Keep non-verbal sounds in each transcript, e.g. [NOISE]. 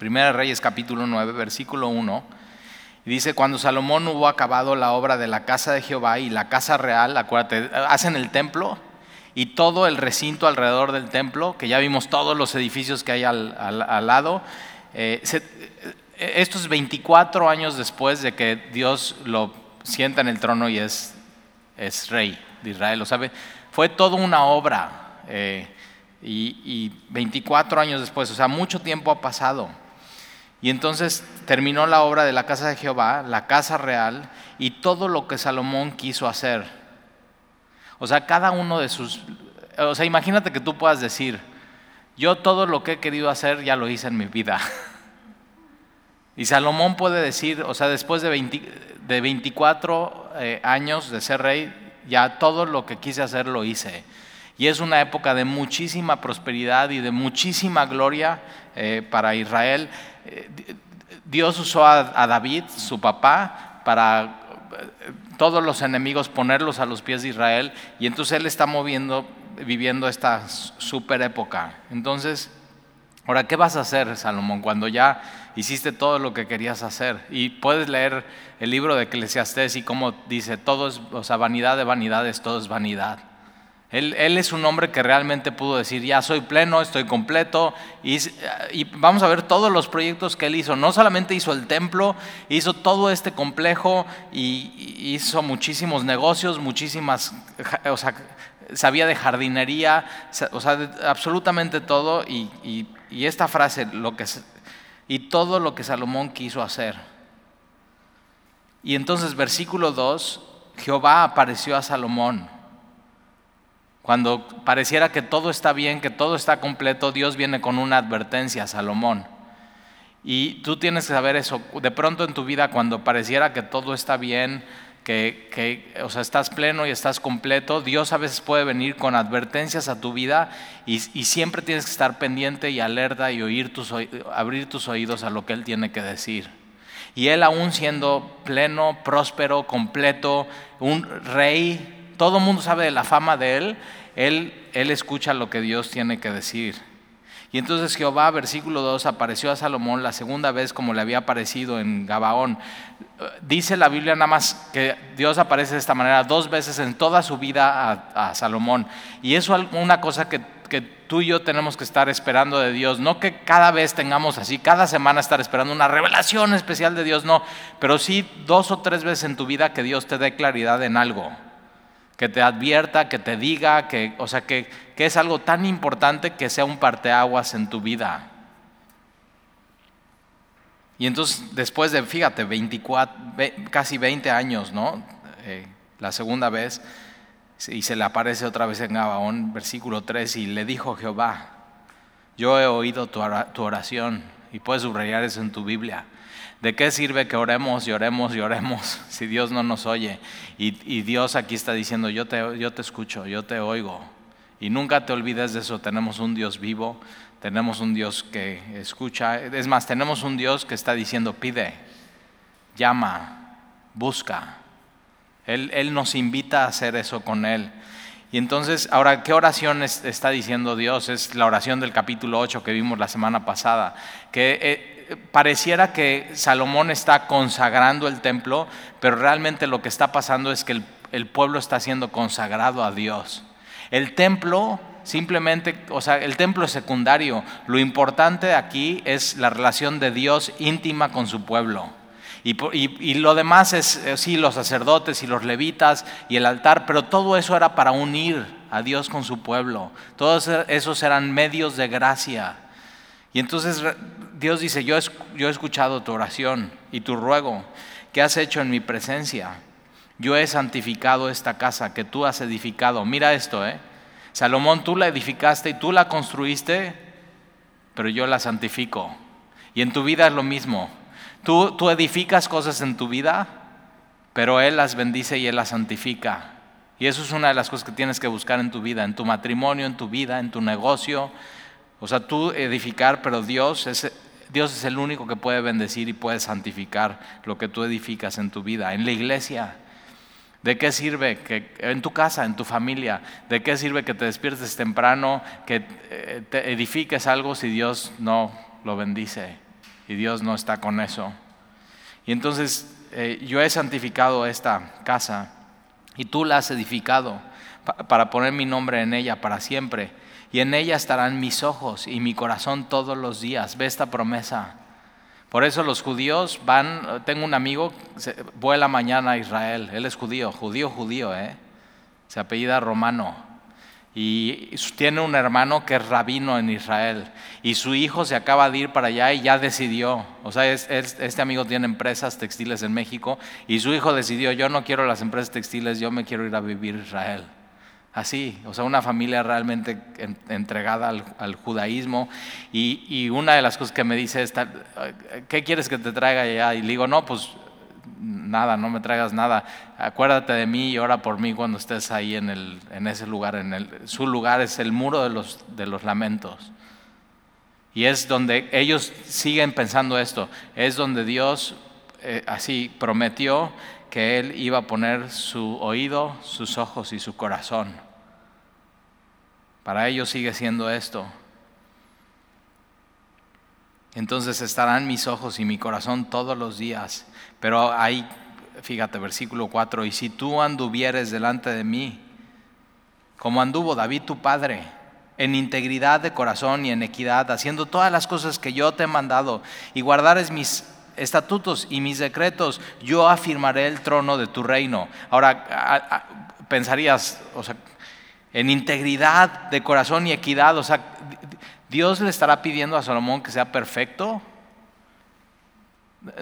Primera Reyes capítulo 9, versículo 1. Y dice, cuando Salomón hubo acabado la obra de la casa de Jehová y la casa real, acuérdate, hacen el templo y todo el recinto alrededor del templo, que ya vimos todos los edificios que hay al, lado. Eh, esto es 24 años después de que Dios lo sienta en el trono y es, es rey de Israel. Lo sabe, fue toda una obra. Eh, y, y 24 años después, o sea, mucho tiempo ha pasado. Y entonces terminó la obra de la casa de Jehová, la casa real, y todo lo que Salomón quiso hacer. O sea, cada uno de sus... O sea, imagínate que tú puedas decir, yo todo lo que he querido hacer ya lo hice en mi vida. [LAUGHS] Y Salomón puede decir, o sea, después de, 24 eh, años de ser rey, ya todo lo que quise hacer lo hice. Y es una época de muchísima prosperidad y de muchísima gloria eh, para Israel. Eh, Dios usó a, David, su papá, para todos los enemigos ponerlos a los pies de Israel. Y entonces él está moviendo, viviendo esta super época. Entonces, ahora, ¿qué vas a hacer, Salomón, cuando ya hiciste todo lo que querías hacer. Y puedes leer el libro de Eclesiastés y cómo dice, todo es, o sea, vanidad de vanidades, todo es vanidad. Él, es un hombre que realmente pudo decir, ya soy pleno, estoy completo, y, vamos a ver todos los proyectos que él hizo. No solamente hizo el templo, hizo todo este complejo y hizo muchísimos negocios, muchísimas, o sea, sabía de jardinería, o sea, absolutamente todo. Y, y esta frase, lo que y todo lo que Salomón quiso hacer. Y entonces versículo 2, Jehová apareció a Salomón. Cuando pareciera que todo está bien, que todo está completo, Dios viene con una advertencia a Salomón. Y tú tienes que saber eso. De pronto en tu vida, cuando pareciera que todo está bien, que, o sea, estás pleno y estás completo, Dios a veces puede venir con advertencias a tu vida y, siempre tienes que estar pendiente y alerta y oír tus, abrir tus oídos a lo que Él tiene que decir. Y Él aún siendo pleno, próspero, completo, un rey, todo el mundo sabe de la fama de Él, Él, él escucha lo que Dios tiene que decir. Y entonces Jehová, versículo 2, apareció a Salomón la segunda vez como le había aparecido en Gabaón. Dice la Biblia nada más que Dios aparece de esta manera dos veces en toda su vida a, Salomón. Y eso es una cosa que, que tú y yo tenemos que estar esperando de Dios. No que cada vez tengamos así, cada semana estar esperando una revelación especial de Dios, no. Pero sí dos o tres veces en tu vida que Dios te dé claridad en algo que te advierta, que te diga, que, o sea, que, que es algo tan importante que sea un parteaguas en tu vida. Y entonces, después de, fíjate, 24, casi 20 años, ¿no? Eh, la segunda vez, y se le aparece otra vez en Gabaón, versículo 3, y le dijo Jehová, yo he oído tu oración, y puedes subrayar eso en tu Biblia. ¿De qué sirve que oremos y oremos y oremos [LAUGHS] si Dios no nos oye? Y, Dios aquí está diciendo, yo te, yo te escucho, yo te oigo. Y nunca te olvides de eso, tenemos un Dios vivo, tenemos un Dios que escucha. Es más, tenemos un Dios que está diciendo, pide, llama, busca. Él, él nos invita a hacer eso con Él. Y entonces, ahora, ¿qué oración está diciendo Dios? Es la oración del capítulo 8 que vimos la semana pasada, que eh, pareciera que Salomón está consagrando el templo, pero realmente lo que está pasando es que el, pueblo está siendo consagrado a Dios. El templo simplemente, o sea, el templo es secundario. Lo importante aquí es la relación de Dios íntima con su pueblo. Y, y, lo demás es, eh, sí, los sacerdotes y los levitas y el altar, pero todo eso era para unir a Dios con su pueblo. Todos esos eran medios de gracia. Y entonces Dios dice, yo, he escuchado tu oración y tu ruego que has hecho en mi presencia. Yo he santificado esta casa que tú has edificado. Mira esto, ¿eh? Salomón, tú la edificaste y tú la construiste, pero yo la santifico. Y en tu vida es lo mismo. Tú, tú edificas cosas en tu vida, pero Él las bendice y Él las santifica. Y eso es una de las cosas que tienes que buscar en tu vida, en tu matrimonio, en tu vida, en tu negocio, o sea, tú edificar, pero Dios es, Dios es el único que puede bendecir y puede santificar lo que tú edificas en tu vida, en la iglesia. ¿De qué sirve que en tu casa, en tu familia, de qué sirve que te despiertes temprano, que eh, te edifiques algo si Dios no lo bendice? y Dios no está con eso. Y entonces eh, yo he santificado esta casa y tú la has edificado para poner mi nombre en ella para siempre. Y en ella estarán mis ojos y mi corazón todos los días. Ve esta promesa. Por eso los judíos van, tengo un amigo, vuela mañana a Israel, él es judío, judío, judío, ¿eh? se apellida Romano. Y tiene un hermano que es rabino en Israel. Y su hijo se acaba de ir para allá y ya decidió. O sea, este amigo tiene empresas textiles en México y su hijo decidió, yo no quiero las empresas textiles, yo me quiero ir a vivir a Israel. Así, o sea, una familia realmente entregada al, judaísmo. Y, una de las cosas que me dice es, ¿qué quieres que te traiga allá? Y le digo, no, pues nada, no me traigas nada. Acuérdate de mí y ora por mí cuando estés ahí en, el, en ese lugar. En el, su lugar es el muro de los, de los lamentos. Y es donde ellos siguen pensando esto. Es donde Dios eh, así prometió que Él iba a poner su oído, sus ojos y su corazón. Para ellos sigue siendo esto. Entonces estarán mis ojos y mi corazón todos los días. Pero ahí, fíjate, versículo 4, y si tú anduvieres delante de mí, como anduvo David tu padre, en integridad de corazón y en equidad, haciendo todas las cosas que yo te he mandado, y guardares mis estatutos y mis decretos, yo afirmaré el trono de tu reino. Ahora, pensarías, o sea, en integridad de corazón y equidad, o sea, Dios le estará pidiendo a Salomón que sea perfecto.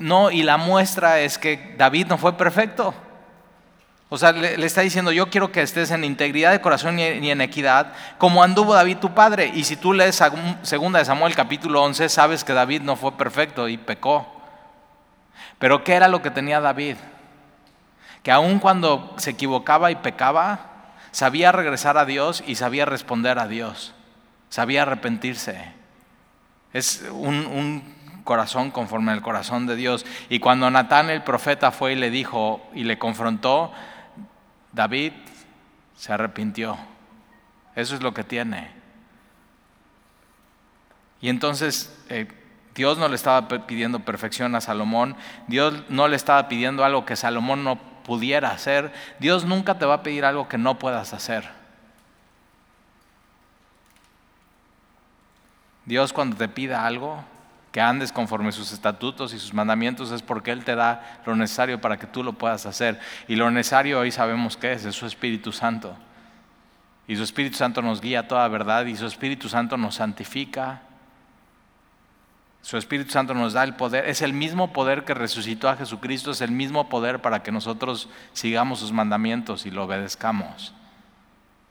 No, y la muestra es que David no fue perfecto. O sea, le, está diciendo, yo quiero que estés en integridad de corazón y, en equidad, como anduvo David tu padre. Y si tú lees segunda de Samuel capítulo 11, sabes que David no fue perfecto y pecó. Pero ¿qué era lo que tenía David? Que aun cuando se equivocaba y pecaba, sabía regresar a Dios y sabía responder a Dios, sabía arrepentirse. Es un, corazón conforme al corazón de Dios. Y cuando Natán el profeta fue y le dijo y le confrontó, David se arrepintió. Eso es lo que tiene. Y entonces eh, Dios no le estaba pidiendo perfección a Salomón, Dios no le estaba pidiendo algo que Salomón no pudiera hacer, Dios nunca te va a pedir algo que no puedas hacer. Dios cuando te pida algo, que andes conforme sus estatutos y sus mandamientos, es porque Él te da lo necesario para que tú lo puedas hacer. Y lo necesario hoy sabemos qué es, es su Espíritu Santo. Y su Espíritu Santo nos guía a toda verdad y su Espíritu Santo nos santifica su Espíritu Santo nos da el poder. Es el mismo poder que resucitó a Jesucristo, es el mismo poder para que nosotros sigamos sus mandamientos y lo obedezcamos.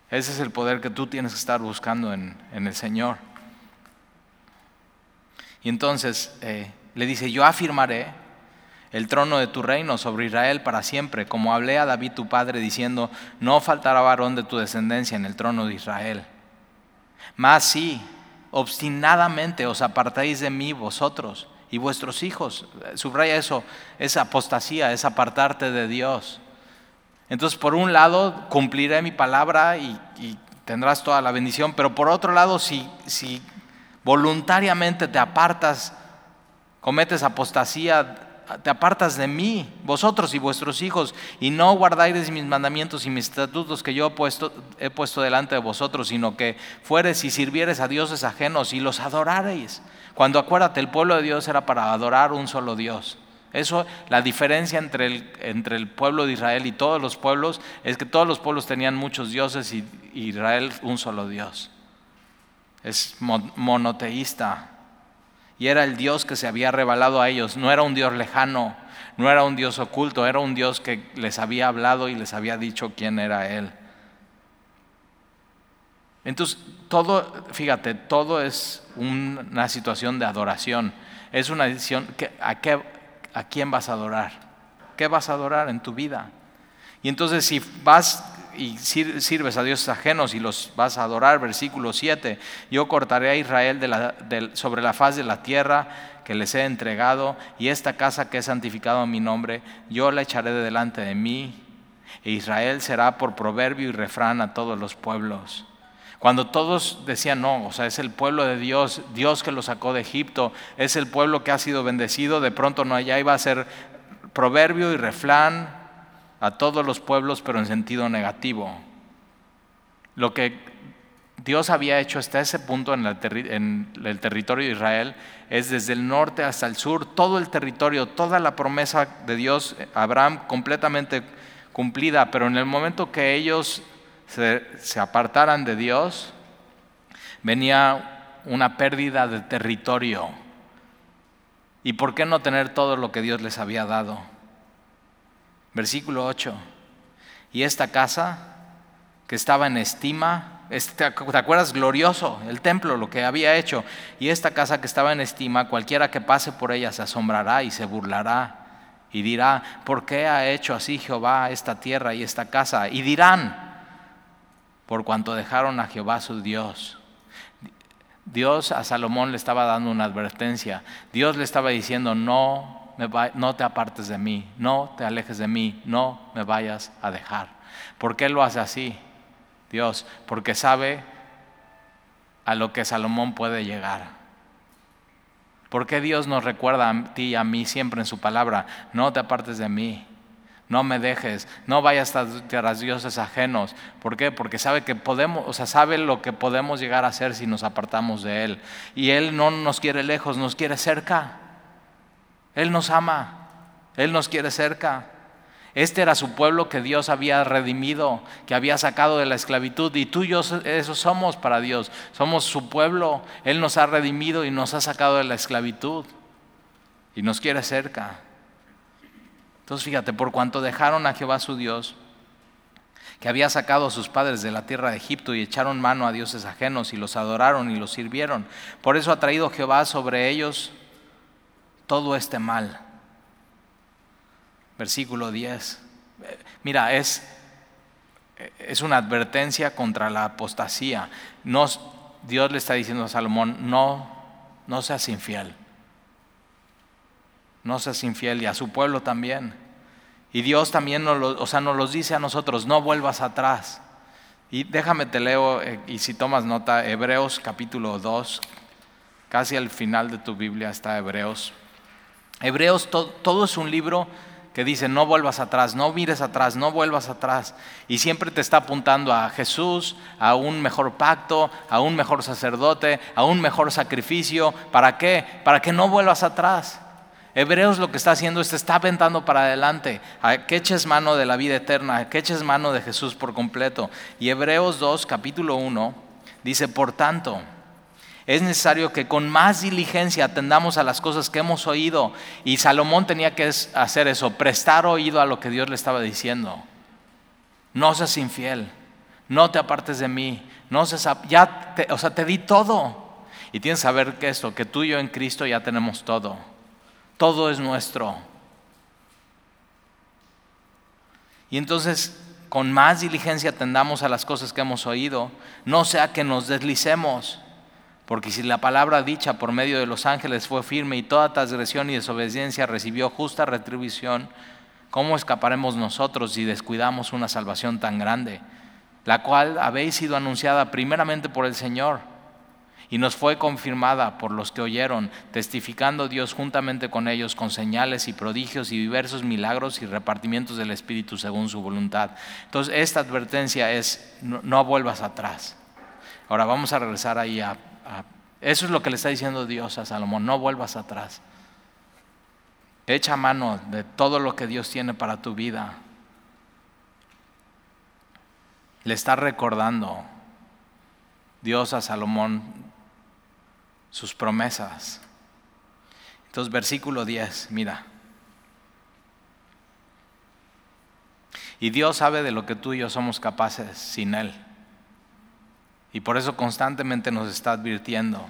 Ese es el poder que tú tienes que estar buscando en, el Señor. Y entonces eh, le dice, yo afirmaré el trono de tu reino sobre Israel para siempre, como hablé a David tu padre diciendo, no faltará varón de tu descendencia en el trono de Israel. Más sí, obstinadamente os apartáis de mí vosotros y vuestros hijos. Subraya eso, es apostasía, es apartarte de Dios. Entonces, por un lado, cumpliré mi palabra y, tendrás toda la bendición, pero por otro lado, si, si voluntariamente te apartas, cometes apostasía, te apartas de mí, vosotros y vuestros hijos, y no guardáis mis mandamientos y mis estatutos que yo he puesto, delante de vosotros, sino que fueres y sirvieres a dioses ajenos y los adorareis. Cuando acuérdate, el pueblo de Dios era para adorar un solo Dios. Eso, la diferencia entre el pueblo de Israel y todos los pueblos es que todos los pueblos tenían muchos dioses y Israel un solo Dios. Es monoteísta, y era el Dios que se había revelado a ellos. No era un Dios lejano, no era un Dios oculto, era un Dios que les había hablado y les había dicho quién era Él. Entonces, todo, fíjate, todo es una situación de adoración. Es una decisión, ¿a, qué, ¿a quién vas a adorar? ¿Qué vas a adorar en tu vida? Y entonces si vas y sirves a dioses ajenos y los vas a adorar, versículo 7, yo cortaré a Israel sobre la faz de la tierra que les he entregado, y esta casa que he santificado a mi nombre, yo la echaré de delante de mí, e Israel será por proverbio y refrán a todos los pueblos. Cuando todos decían, no, o sea, es el pueblo de Dios, Dios que lo sacó de Egipto, es el pueblo que ha sido bendecido, de pronto no allá iba a ser proverbio y refrán a todos los pueblos, pero en sentido negativo. Lo que Dios había hecho hasta ese punto en el, territorio de Israel es desde el norte hasta el sur, todo el territorio, toda la promesa de Dios, Abraham completamente cumplida, pero en el momento que ellos se, apartaran de Dios, venía una pérdida de territorio. ¿Y por qué no tener todo lo que Dios les había dado? Versículo 8. Y esta casa que estaba en estima, ¿te acuerdas? Glorioso, el templo, lo que había hecho. Y esta casa que estaba en estima, cualquiera que pase por ella se asombrará y se burlará y dirá, ¿por qué ha hecho así Jehová esta tierra y esta casa? Y dirán, por cuanto dejaron a Jehová su Dios. Dios a Salomón le estaba dando una advertencia. Dios le estaba diciendo, no, no te apartes de mí, no te alejes de mí, no me vayas a dejar. ¿Por qué lo hace así? Dios, porque sabe a lo que Salomón puede llegar. ¿Por qué Dios nos recuerda a ti y a mí siempre en su palabra? No te apartes de mí no me dejes, no vayas tras dioses ajenos. ¿Por qué? Porque sabe que podemos, o sea, sabe lo que podemos llegar a hacer si nos apartamos de Él. Y Él no nos quiere lejos, nos quiere cerca. Él nos ama, Él nos quiere cerca. Este era su pueblo que Dios había redimido, que había sacado de la esclavitud. Y tú y yo eso somos para Dios. Somos su pueblo. Él nos ha redimido y nos ha sacado de la esclavitud. Y nos quiere cerca. Entonces fíjate, por cuanto dejaron a Jehová su Dios, que había sacado a sus padres de la tierra de Egipto y echaron mano a dioses ajenos y los adoraron y los sirvieron. Por eso ha traído Jehová sobre ellos todo este mal. Versículo 10. Mira, es, es una advertencia contra la apostasía. Dios le está diciendo a Salomón, no, no seas infiel no seas infiel y a su pueblo también. Y Dios también nos, o sea, nos los dice a nosotros, no vuelvas atrás. Y déjame te leo, eh, y si tomas nota, Hebreos capítulo 2, casi al final de tu Biblia está Hebreos. Hebreos todo es un libro que dice, no vuelvas atrás, no mires atrás, no vuelvas atrás. Y siempre te está apuntando a Jesús, a un mejor pacto, a un mejor sacerdote, a un mejor sacrificio. ¿Para qué? Para que no vuelvas atrás. Hebreos lo que está haciendo es te está aventando para adelante, a que eches mano de la vida eterna, que eches mano de Jesús por completo. Y Hebreos 2, capítulo 1, dice, por tanto, es necesario que con más diligencia atendamos a las cosas que hemos oído. Y Salomón tenía que hacer eso, prestar oído a lo que Dios le estaba diciendo. No seas infiel, no te apartes de mí, no seas, ya te, o sea, te di todo. Y tienes que saber que esto, que tú y yo en Cristo ya tenemos todo todo es nuestro. Y entonces, con más diligencia atendamos a las cosas que hemos oído, no sea que nos deslicemos, porque si la palabra dicha por medio de los ángeles fue firme y toda transgresión y desobediencia recibió justa retribución, ¿cómo escaparemos nosotros si descuidamos una salvación tan grande, la cual habéis sido anunciada primeramente por el Señor? y nos fue confirmada por los que oyeron, testificando Dios juntamente con ellos con señales y prodigios y diversos milagros y repartimientos del Espíritu según su voluntad. Entonces, esta advertencia es, no, vuelvas atrás. Ahora vamos a regresar ahí a. Eso es lo que le está diciendo Dios a Salomón, no vuelvas atrás. Echa mano de todo lo que Dios tiene para tu vida. Le está recordando Dios a Salomón sus promesas. Entonces, versículo 10, mira. Y Dios sabe de lo que tú y yo somos capaces sin Él. Y por eso constantemente nos está advirtiendo.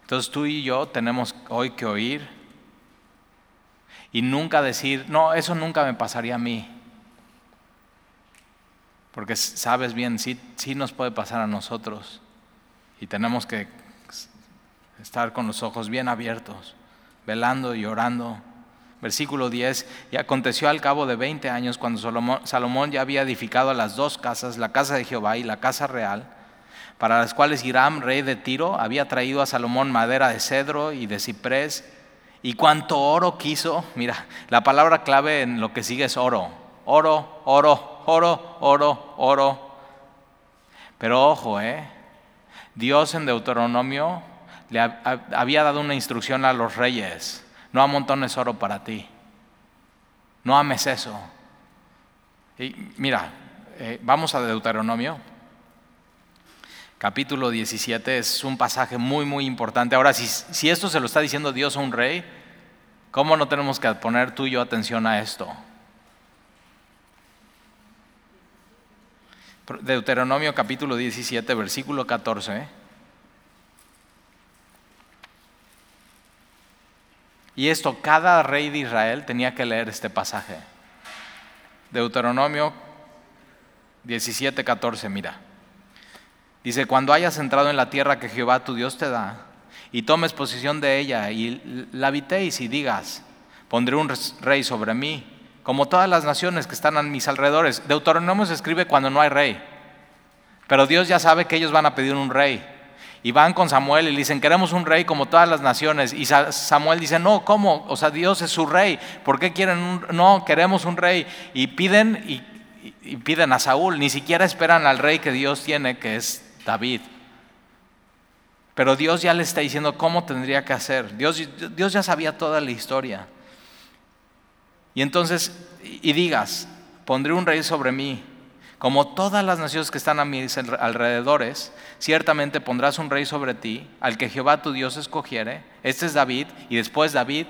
Entonces tú y yo tenemos hoy que oír y nunca decir, no, eso nunca me pasaría a mí. Porque sabes bien, sí, sí nos puede pasar a nosotros. Y tenemos que estar con los ojos bien abiertos, velando y orando, Versículo 10, y aconteció al cabo de 20 años cuando Salomón, ya había edificado las dos casas, la casa de Jehová y la casa real, para las cuales Hiram, rey de Tiro, había traído a Salomón madera de cedro y de ciprés, y cuanto oro quiso, mira, la palabra clave en lo que sigue es oro, oro, oro, oro, oro, oro. Pero ojo, ¿eh? Dios en Deuteronomio le había dado una instrucción a los reyes no amontones oro para ti. No ames eso. Y mira, eh, vamos a Deuteronomio. Capítulo 17 es un pasaje muy, muy importante. Ahora, si, si esto se lo está diciendo Dios a un rey, ¿cómo no tenemos que poner tú y yo atención a esto? Deuteronomio capítulo 17, versículo 14. Y esto, cada rey de Israel tenía que leer este pasaje. Deuteronomio 17, 14, mira. Dice, cuando hayas entrado en la tierra que Jehová tu Dios te da, y tomes posesión de ella, y la habitéis y digas, pondré un rey sobre mí, como todas las naciones que están a mis alrededores. Deuteronomio se escribe cuando no hay rey, pero Dios ya sabe que ellos van a pedir un rey. Y van con Samuel y le dicen, queremos un rey como todas las naciones. Y Samuel dice, no, ¿cómo? O sea, Dios es su rey. ¿Por qué quieren un No, queremos un rey. Y piden, y, piden a Saúl. Ni siquiera esperan al rey que Dios tiene, que es David. Pero Dios ya le está diciendo cómo tendría que hacer. Dios, Dios ya sabía toda la historia. Y entonces, y digas, pondré un rey sobre mí como todas las naciones que están a mis alrededores, ciertamente pondrás un rey sobre ti, al que Jehová tu Dios escogiere. Este es David, y después David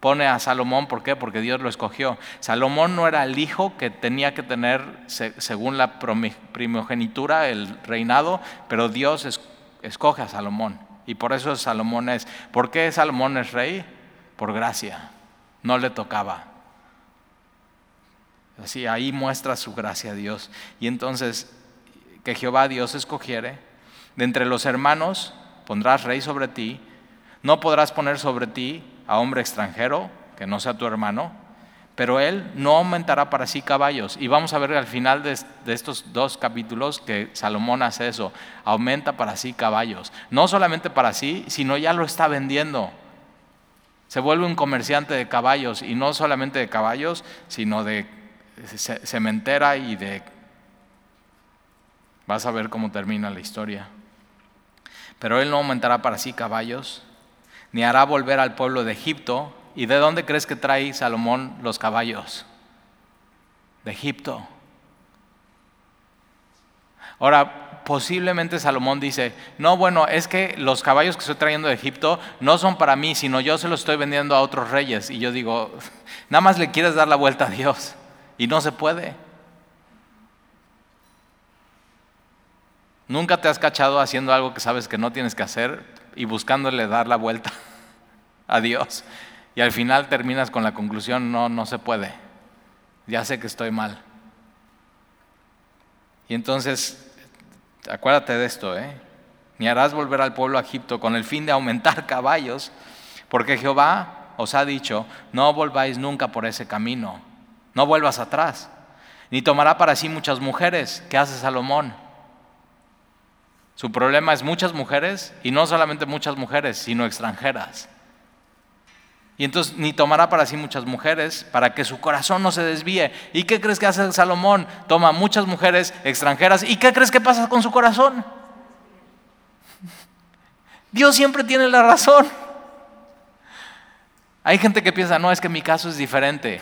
pone a Salomón, ¿por qué? Porque Dios lo escogió. Salomón no era el hijo que tenía que tener, según la primogenitura, el reinado, pero Dios escoge a Salomón. Y por eso Salomón es. ¿Por qué Salomón es rey? Por gracia. No le tocaba. Así, ahí muestra su gracia a Dios. Y entonces, que Jehová Dios escogiere, de entre los hermanos pondrás rey sobre ti, no podrás poner sobre ti a hombre extranjero, que no sea tu hermano, pero él no aumentará para sí caballos. Y vamos a ver al final de, de, estos dos capítulos que Salomón hace eso, aumenta para sí caballos. No solamente para sí, sino ya lo está vendiendo. Se vuelve un comerciante de caballos, y no solamente de caballos, sino de cementera y de... Vas a ver cómo termina la historia. Pero él no aumentará para sí caballos, ni hará volver al pueblo de Egipto. ¿Y de dónde crees que trae Salomón los caballos? De Egipto. Ahora, posiblemente Salomón dice, no, bueno, es que los caballos que estoy trayendo de Egipto no son para mí, sino yo se los estoy vendiendo a otros reyes. Y yo digo, [LAUGHS] nada más le quieres dar la vuelta a Dios. Y no se puede. Nunca te has cachado haciendo algo que sabes que no tienes que hacer y buscándole dar la vuelta [LAUGHS] a Dios. Y al final terminas con la conclusión, no, no se puede. Ya sé que estoy mal. Y entonces, acuérdate de esto, ¿eh? Ni harás volver al pueblo a Egipto con el fin de aumentar [LAUGHS] caballos, porque Jehová os ha dicho, no volváis nunca por ese camino no vuelvas atrás. Ni tomará para sí muchas mujeres. ¿Qué hace Salomón? Su problema es muchas mujeres y no solamente muchas mujeres, sino extranjeras. Y entonces ni tomará para sí muchas mujeres para que su corazón no se desvíe. ¿Y qué crees que hace Salomón? Toma muchas mujeres extranjeras. ¿Y qué crees que pasa con su corazón? [LAUGHS] Dios siempre tiene la razón. Hay gente que piensa, no, es que mi caso es diferente.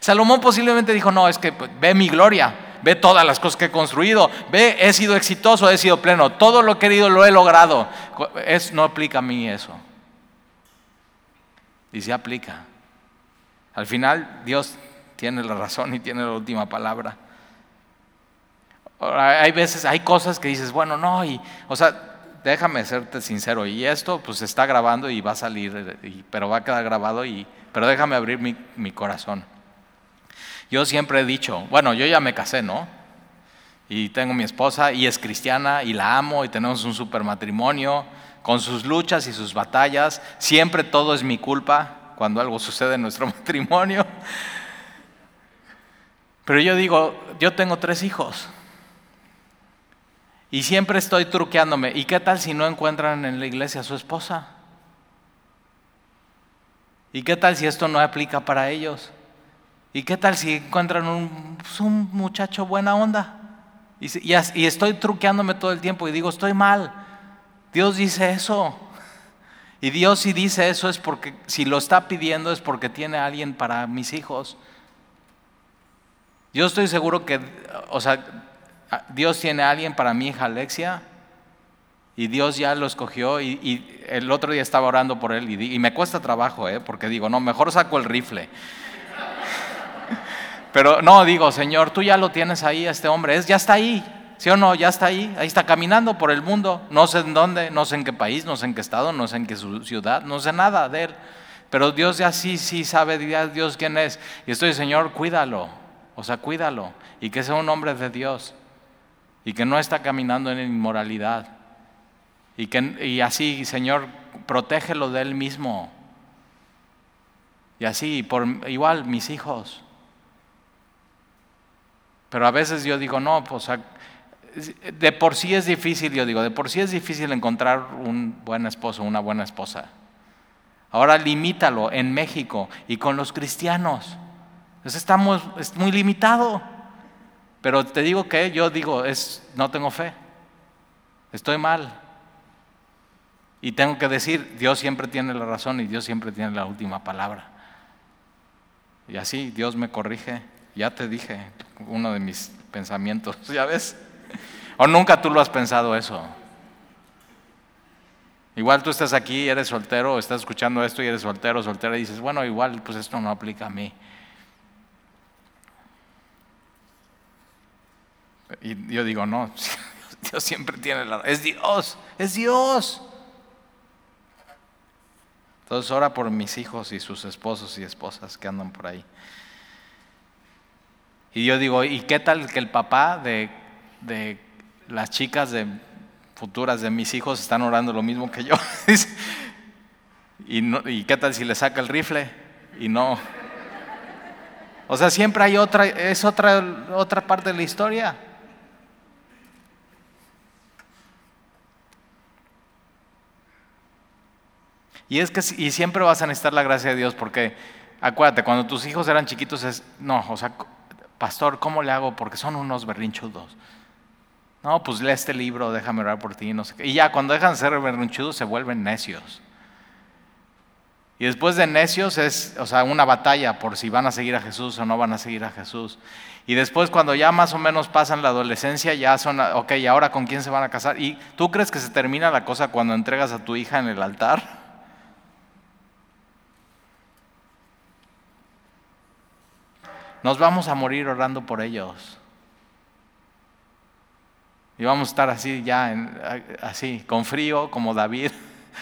Salomón posiblemente dijo, no, es que pues, ve mi gloria, ve todas las cosas que he construido, ve, he sido exitoso, he sido pleno, todo lo querido lo he logrado. Es, no aplica a mí eso. Y se aplica. Al final Dios tiene la razón y tiene la última palabra. hay veces, hay cosas que dices, bueno, no, y, o sea, déjame serte sincero, y esto pues está grabando y va a salir, pero va a quedar grabado, y, pero déjame abrir mi, mi corazón. Yo siempre he dicho, bueno, yo ya me casé, ¿no? Y tengo mi esposa y es cristiana y la amo y tenemos un super matrimonio con sus luchas y sus batallas. Siempre todo es mi culpa. cuando algo sucede en nuestro [LAUGHS] matrimonio. Pero yo digo, yo tengo tres hijos. Y siempre estoy truqueándome. ¿Y qué tal si no encuentran en la iglesia a su esposa? ¿Y qué tal si esto no aplica para ellos? ¿Y qué tal si encuentran un, pues, muchacho buena onda? Y, y estoy truqueándome todo el tiempo y digo, estoy mal. Dios dice eso. [LAUGHS] Y Dios si dice eso es porque, si lo está pidiendo es porque tiene alguien para mis hijos. Yo estoy seguro que, o sea, Dios tiene alguien para mi hija Alexia y Dios ya lo escogió y, el otro día estaba orando por él y, me cuesta trabajo, ¿eh? porque digo, no, mejor saco el rifle. Pero no, digo, Señor, tú ya lo tienes ahí, este hombre, es, ya está ahí, ¿sí o no? Ya está ahí, ahí está caminando por el mundo, no sé en dónde, no sé en qué país, no sé en qué estado, no sé en qué ciudad, no sé nada de él. Pero Dios ya sí, sí sabe Dios quién es. Y estoy, Señor, cuídalo, o sea, cuídalo, y que sea un hombre de Dios y que no está caminando en inmoralidad. Y, que, y así, Señor, protégelo de él mismo. Y así, por igual mis hijos. Pero a veces yo digo, no, pues de por sí es difícil, yo digo, de por sí es difícil encontrar un buen esposo, una buena esposa. Ahora limítalo en México y con los cristianos. Entonces estamos, es muy limitado. Pero te digo que yo digo, es, no tengo fe, estoy mal. Y tengo que decir, Dios siempre tiene la razón y Dios siempre tiene la última palabra. Y así Dios me corrige. Ya te dije uno de mis pensamientos, [LAUGHS] ¿ya ves? O nunca tú lo has pensado eso. Igual tú estás aquí, eres soltero, estás escuchando esto y eres soltero, soltera y dices, bueno, igual pues esto no aplica a mí. Y yo digo, no, [LAUGHS] Dios siempre tiene la... Es Dios, es Dios. Entonces ora por mis hijos y sus esposos y esposas que andan por ahí. Y yo digo, ¿y qué tal que el papá de, de las chicas de futuras de mis hijos están orando lo mismo que yo? [LAUGHS] ¿Y, no, ¿Y qué tal si le saca el rifle? Y no. O sea, siempre hay otra, es otra, otra parte de la historia. Y es que y siempre vas a necesitar la gracia de Dios porque acuérdate, cuando tus hijos eran chiquitos es, no, o sea, pastor, ¿cómo le hago? Porque son unos berrinchudos. No, pues lee este libro, déjame orar por ti, no sé qué. Y ya cuando dejan de ser berrinchudos se vuelven necios. Y después de necios es, o sea, una batalla por si van a seguir a Jesús o no van a seguir a Jesús. Y después cuando ya más o menos pasan la adolescencia, ya son, ok, ¿y ahora con quién se van a casar? ¿Y tú crees que se termina la cosa cuando entregas a tu hija en el altar? Nos vamos a morir orando por ellos. Y vamos a estar así ya, así, con frío, como David,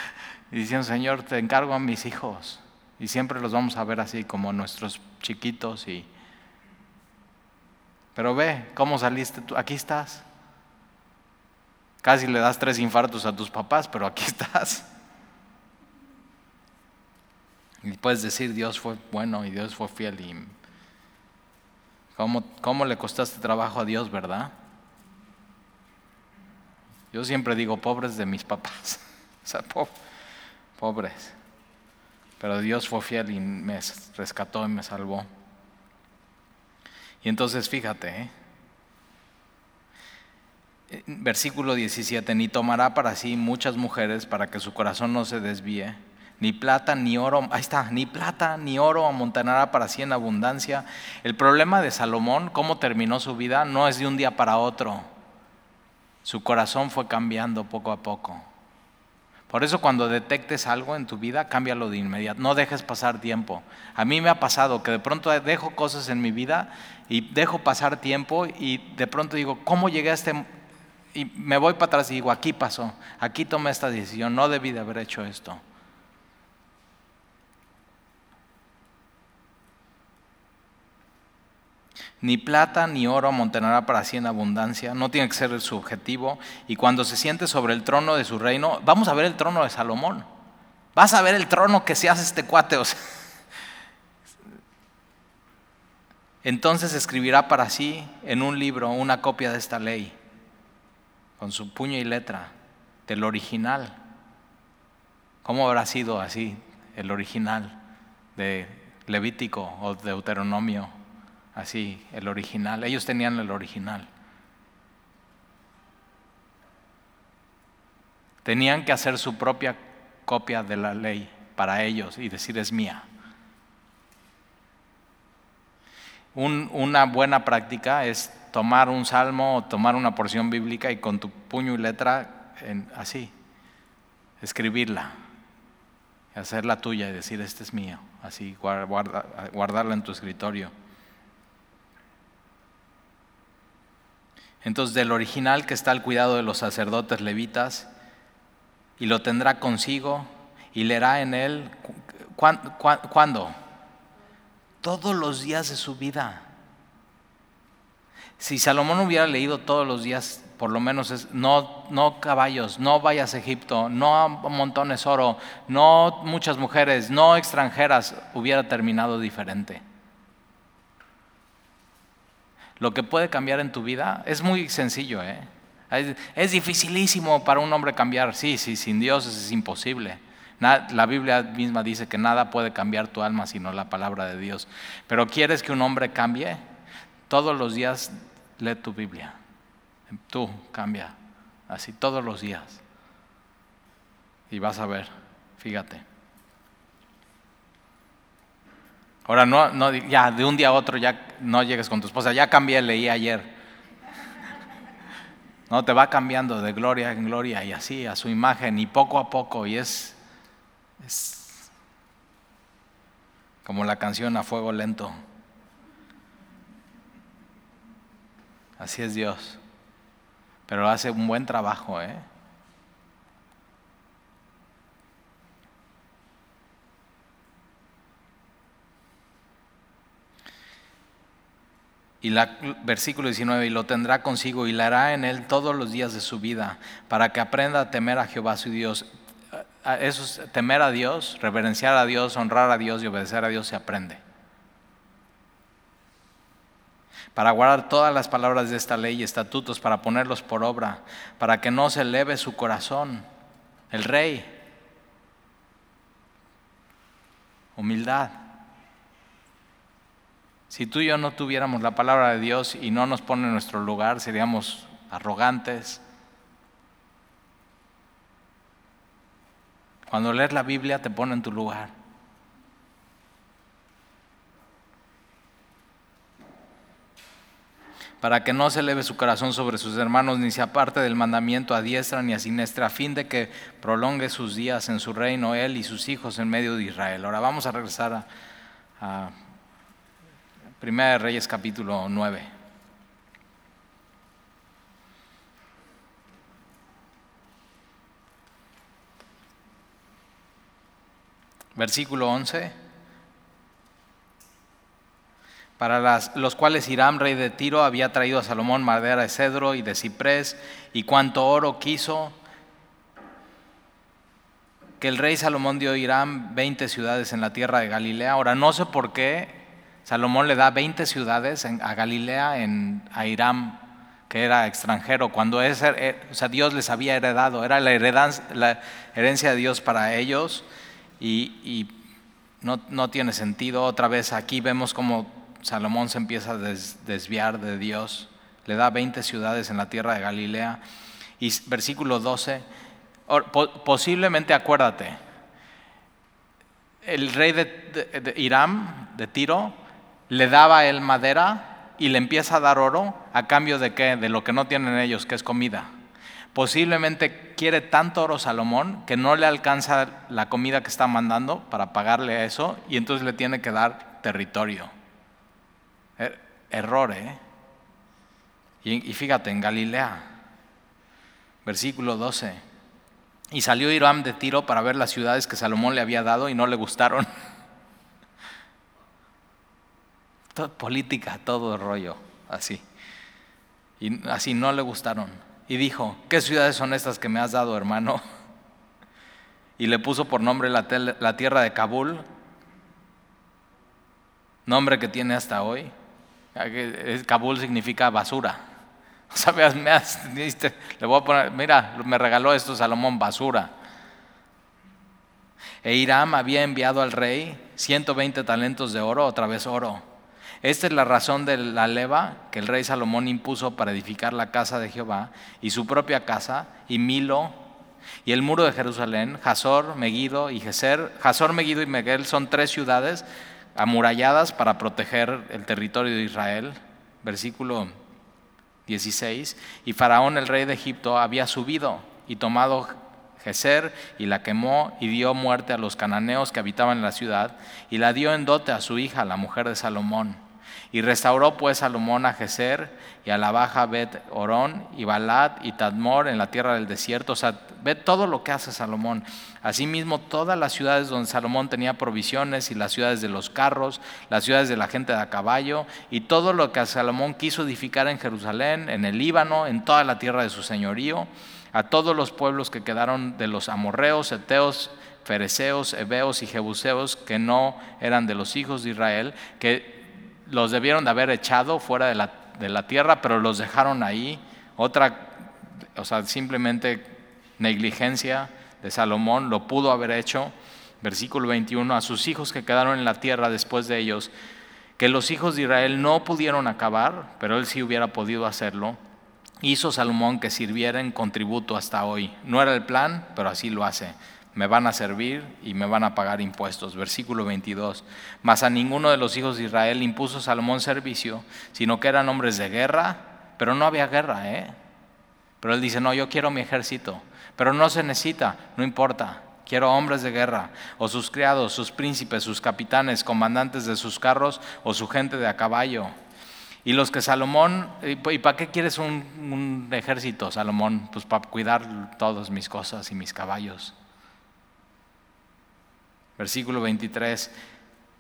[LAUGHS] diciendo, Señor, te encargo a mis hijos. Y siempre los vamos a ver así, como nuestros chiquitos. Y... Pero ve, ¿cómo saliste tú? Aquí estás. Casi le das tres infartos a tus papás, pero aquí [LAUGHS] estás. Y puedes decir, Dios fue bueno y Dios fue fiel y ¿Cómo, le costaste trabajo a Dios, verdad? Yo siempre digo, pobres de mis papás. [LAUGHS] o sea, pobres. Pero Dios fue fiel y me rescató y me salvó. Y entonces fíjate, ¿eh? versículo 17, ni tomará para sí muchas mujeres para que su corazón no se desvíe ni plata ni oro, ahí está, ni plata ni oro amontonará para sí en abundancia. El problema de Salomón, cómo terminó su vida, no es de un día para otro. Su corazón fue cambiando poco a poco. Por eso cuando detectes algo en tu vida, cámbialo de inmediato. No dejes pasar tiempo. A mí me ha pasado que de pronto dejo cosas en mi vida y dejo pasar tiempo y de pronto digo, ¿cómo llegué a este... Y me voy para atrás y digo, aquí pasó, aquí tomé esta decisión, no debí de haber hecho esto. Ni plata ni oro amontonará para sí en abundancia, no tiene que ser su objetivo. Y cuando se siente sobre el trono de su reino, vamos a ver el trono de Salomón. Vas a ver el trono que se hace este cuate. Entonces escribirá para sí en un libro una copia de esta ley, con su puño y letra, del original. ¿Cómo habrá sido así el original de Levítico o Deuteronomio? Así, el original. Ellos tenían el original. Tenían que hacer su propia copia de la ley para ellos y decir es mía. una buena práctica es tomar un salmo o tomar una porción bíblica y con tu puño y letra así, escribirla, hacerla tuya y decir este es mío, así guardarla en tu escritorio. Entonces del original que está al cuidado de los sacerdotes levitas y lo tendrá consigo y leerá en él, ¿cuándo? Todos los días de su vida. Si Salomón hubiera leído todos los días, por lo menos es, no, no caballos, no vayas a Egipto, no montones oro, no muchas mujeres, no extranjeras, hubiera terminado diferente. Lo que puede cambiar en tu vida es muy sencillo, ¿eh? Es, dificilísimo para un hombre cambiar. Sí, sí, sin Dios es imposible. La Biblia misma dice que nada puede cambiar tu alma sino la palabra de Dios. Pero ¿quieres que un hombre cambie? Todos los días lee tu Biblia. Tú cambia. Así todos los días. Y vas a ver, fíjate. Ahora no, no, ya de un día a otro ya no llegues con tu esposa, ya cambié, leí ayer. No, te va cambiando de gloria en gloria y así a su imagen y poco a poco y es, es como la canción a fuego lento. Así es Dios. Pero hace un buen trabajo, ¿eh? Y la, versículo 19, y lo tendrá consigo y la hará en él todos los días de su vida, para que aprenda a temer a Jehová su Dios. Eso es temer a Dios, reverenciar a Dios, honrar a Dios y obedecer a Dios se aprende. Para guardar todas las palabras de esta ley y estatutos, para ponerlos por obra, para que no se eleve su corazón. El rey, humildad. Si tú y yo no tuviéramos la palabra de Dios y no nos pone en nuestro lugar, seríamos arrogantes. Cuando lees la Biblia te pone en tu lugar. para que no se eleve su corazón sobre sus hermanos, ni se aparte del mandamiento a diestra ni a siniestra, a fin de que prolongue sus días en su reino, él y sus hijos en medio de Israel. Ahora vamos a regresar a Primera de Reyes capítulo 9. Versículo 11. Para los cuales Hiram, rey de Tiro, había traído a Salomón madera de cedro y de ciprés y cuanto oro quiso, que el rey Salomón dio a Hiram 20 ciudades en la tierra de Galilea. Ahora no sé por qué Salomón le da 20 ciudades a Galilea, a Hiram, que era extranjero, cuando es, eh, o sea, Dios les había heredado, era la, la herencia de Dios para ellos y, no, tiene sentido. Otra vez aquí vemos como Salomón se empieza a desviar de Dios, le da 20 ciudades en la tierra de Galilea y versículo 12, posiblemente acuérdate, el rey de, Hiram, de Tiro, le daba él madera y le empieza a dar oro a cambio de qué? De lo que no tienen ellos, que es comida. Posiblemente quiere tanto oro Salomón que no le alcanza la comida que está mandando para pagarle eso y entonces le tiene que dar territorio. Er, error, ¿eh? Y, y fíjate, en Galilea, versículo 12, y salió Hiram de Tiro para ver las ciudades que Salomón le había dado y no le gustaron. [LAUGHS] política, todo rollo, así. Y así no le gustaron. Y dijo, ¿qué ciudades son estas que me has dado, hermano? [LAUGHS] Y le puso por nombre la, la tierra de Kabul, nombre que tiene hasta hoy. Kabul significa basura. [LAUGHS] O sea, le voy a poner, mira, me regaló esto Salomón, basura. E Hiram había enviado al rey 120 talentos de oro, otra vez oro. Esta es la razón de la leva que el rey Salomón impuso para edificar la casa de Jehová y su propia casa, y Milo, y el muro de Jerusalén, Hazor, Megido y Geser. Hazor, Megido y Meguel son tres ciudades amuralladas para proteger el territorio de Israel. Versículo 16. Y Faraón, el rey de Egipto, había subido y tomado Geser y la quemó y dio muerte a los cananeos que habitaban en la ciudad y la dio en dote a su hija, la mujer de Salomón. Y restauró pues Salomón a Geser y a la baja Bet Orón y Balat y Tadmor en la tierra del desierto. O sea, ve todo lo que hace Salomón. Asimismo, todas las ciudades donde Salomón tenía provisiones y las ciudades de los carros, las ciudades de la gente de a caballo y todo lo que Salomón quiso edificar en Jerusalén, en el Líbano, en toda la tierra de su señorío, a todos los pueblos que quedaron de los amorreos, eteos, fereceos, heveos y jebuseos que no eran de los hijos de Israel, que los debieron de haber echado fuera de la, de la tierra, pero los dejaron ahí. Otra, o sea, simplemente negligencia de Salomón, lo pudo haber hecho. Versículo 21, a sus hijos que quedaron en la tierra después de ellos, que los hijos de Israel no pudieron acabar, pero él sí hubiera podido hacerlo. Hizo Salomón que sirvieran con tributo hasta hoy. No era el plan, pero así lo hace me van a servir y me van a pagar impuestos. Versículo 22. Mas a ninguno de los hijos de Israel impuso Salomón servicio, sino que eran hombres de guerra, pero no había guerra, ¿eh? Pero él dice, no, yo quiero mi ejército, pero no se necesita, no importa. Quiero hombres de guerra, o sus criados, sus príncipes, sus capitanes, comandantes de sus carros, o su gente de a caballo. Y los que Salomón, ¿y para qué quieres un, ejército, Salomón? Pues para cuidar todas mis cosas y mis caballos. Versículo 23.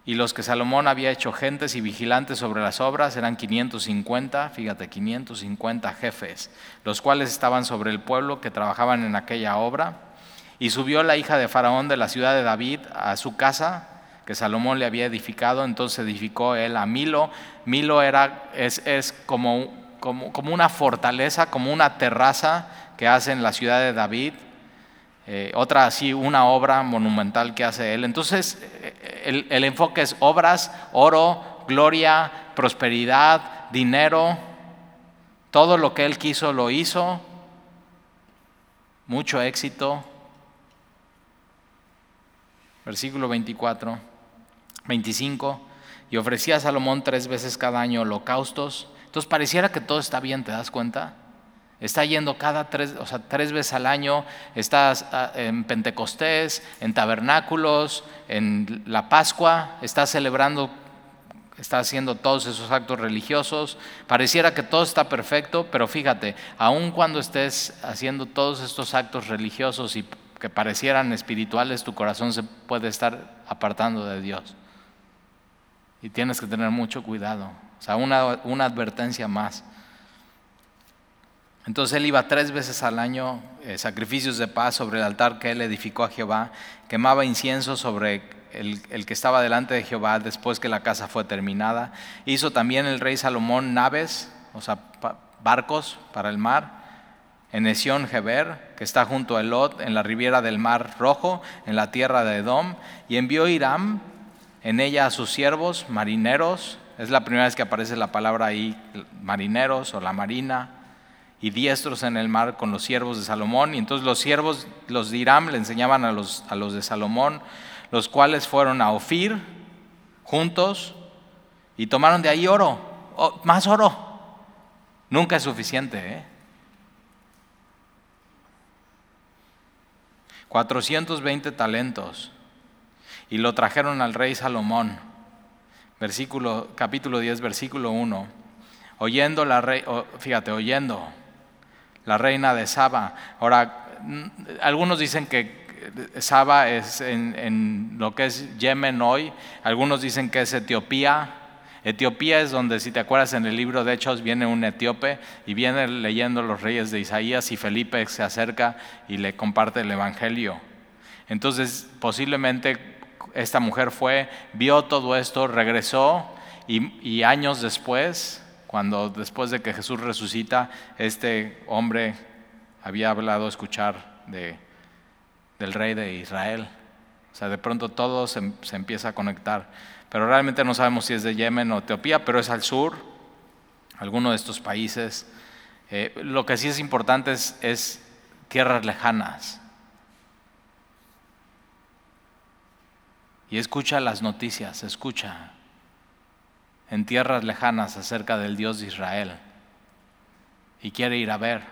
Y los que Salomón había hecho gentes y vigilantes sobre las obras eran 550, fíjate, 550 jefes, los cuales estaban sobre el pueblo que trabajaban en aquella obra. Y subió la hija de Faraón de la ciudad de David a su casa, que Salomón le había edificado, entonces edificó él a Milo. Milo era, es, es como, como, como una fortaleza, como una terraza que hace en la ciudad de David, eh, otra así, una obra monumental que hace él. Entonces, eh, el, el, enfoque es obras, oro, gloria, prosperidad, dinero, todo lo que él quiso lo hizo, mucho éxito. Versículo 24, 25, y ofrecía a Salomón tres veces cada año holocaustos. Entonces pareciera que todo está bien, ¿te das cuenta? Está yendo cada tres, o sea, tres veces al año, estás ah, en Pentecostés, en tabernáculos, en la Pascua, está celebrando, está haciendo todos esos actos religiosos. Pareciera que todo está perfecto, pero fíjate, aun cuando estés haciendo todos estos actos religiosos y que parecieran espirituales, tu corazón se puede estar apartando de Dios. Y tienes que tener mucho cuidado. O sea, una, una advertencia más. Entonces él iba tres veces al año, eh, sacrificios de paz sobre el altar que él edificó a Jehová, quemaba incienso sobre el, el, que estaba delante de Jehová después que la casa fue terminada. Hizo también el rey Salomón naves, o sea, barcos para el mar, en Esión Geber, que está junto a Elot, en la riviera del mar rojo, en la tierra de Edom, y envió Hiram en ella a sus siervos, marineros, es la primera vez que aparece la palabra ahí, marineros o la marina, y diestros en el mar con los siervos de Salomón. Y entonces los siervos, los de Hiram, le enseñaban a los, a los de Salomón, los cuales fueron a Ofir juntos y tomaron de ahí oro, más oro. Nunca es suficiente. ¿eh? 420 talentos y lo trajeron al rey Salomón. Versículo, capítulo 10, versículo 1. Oyendo la rey, fíjate, oyendo la reina de Saba. Ahora, algunos dicen que Saba es en, lo que es Yemen hoy, algunos dicen que es Etiopía. Etiopía es donde, si te acuerdas, en el libro de Hechos viene un etíope y viene leyendo los reyes de Isaías y Felipe se acerca y le comparte el Evangelio. Entonces, posiblemente esta mujer fue, vio todo esto, regresó y, y años después, cuando después de que Jesús resucita, este hombre había hablado, escuchar de, del rey de Israel. O sea, de pronto todo se, se, empieza a conectar. Pero realmente no sabemos si es de Yemen o Etiopía, pero es al sur, alguno de estos países. Eh, lo que sí es importante es, es tierras lejanas. Y escucha las noticias, escucha en tierras lejanas acerca del Dios de Israel. Y quiere ir a ver.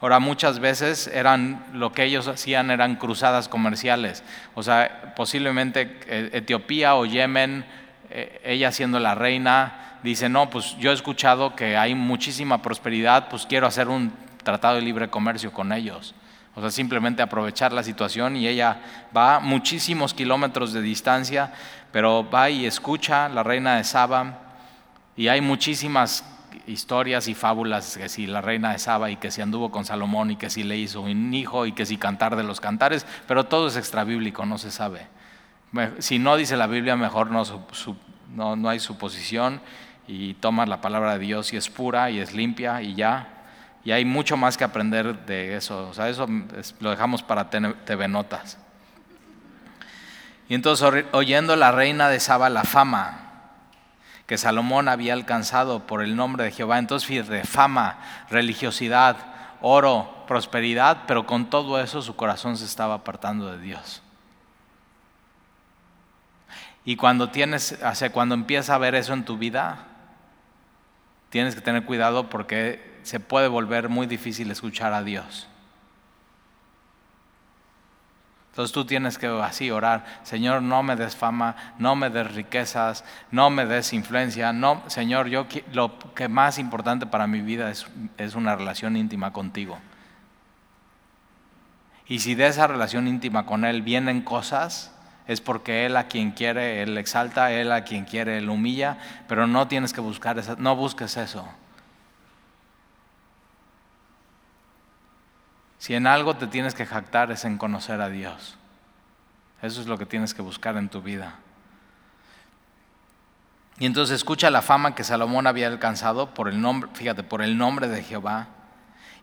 Ahora, muchas veces eran lo que ellos hacían eran cruzadas comerciales. O sea, posiblemente eh, Etiopía o Yemen, eh, ella siendo la reina, dice, no, pues yo he escuchado que hay muchísima prosperidad, pues quiero hacer un tratado de libre comercio con ellos. O sea, simplemente aprovechar la situación y ella va muchísimos kilómetros de distancia, pero va y escucha la reina de Saba y hay muchísimas historias y fábulas que si la reina de Saba y que si anduvo con Salomón y que si le hizo un hijo y que si cantar de los cantares, pero todo es extrabíblico, no se sabe. Si no dice la Biblia, mejor no, no, no hay suposición y toma la palabra de Dios y es pura y es limpia y ya, y hay mucho más que aprender de eso. O sea, eso lo dejamos para TV Notas. Y entonces oyendo la reina de Saba la fama que Salomón había alcanzado por el nombre de Jehová, entonces fíjate, fama, religiosidad, oro, prosperidad, pero con todo eso su corazón se estaba apartando de Dios. Y cuando tienes, o cuando empieza a ver eso en tu vida, tienes que tener cuidado porque se puede volver muy difícil escuchar a Dios. Entonces tú tienes que así orar, Señor, no me des fama, no me des riquezas, no me des influencia, no, Señor, yo lo que más importante para mi vida es, es una relación íntima contigo. Y si de esa relación íntima con Él vienen cosas, es porque Él a quien quiere, Él exalta, Él a quien quiere, Él humilla, pero no tienes que buscar eso, no busques eso. Si en algo te tienes que jactar es en conocer a Dios. Eso es lo que tienes que buscar en tu vida. Y entonces escucha la fama que Salomón había alcanzado por el nombre, fíjate, por el nombre de Jehová.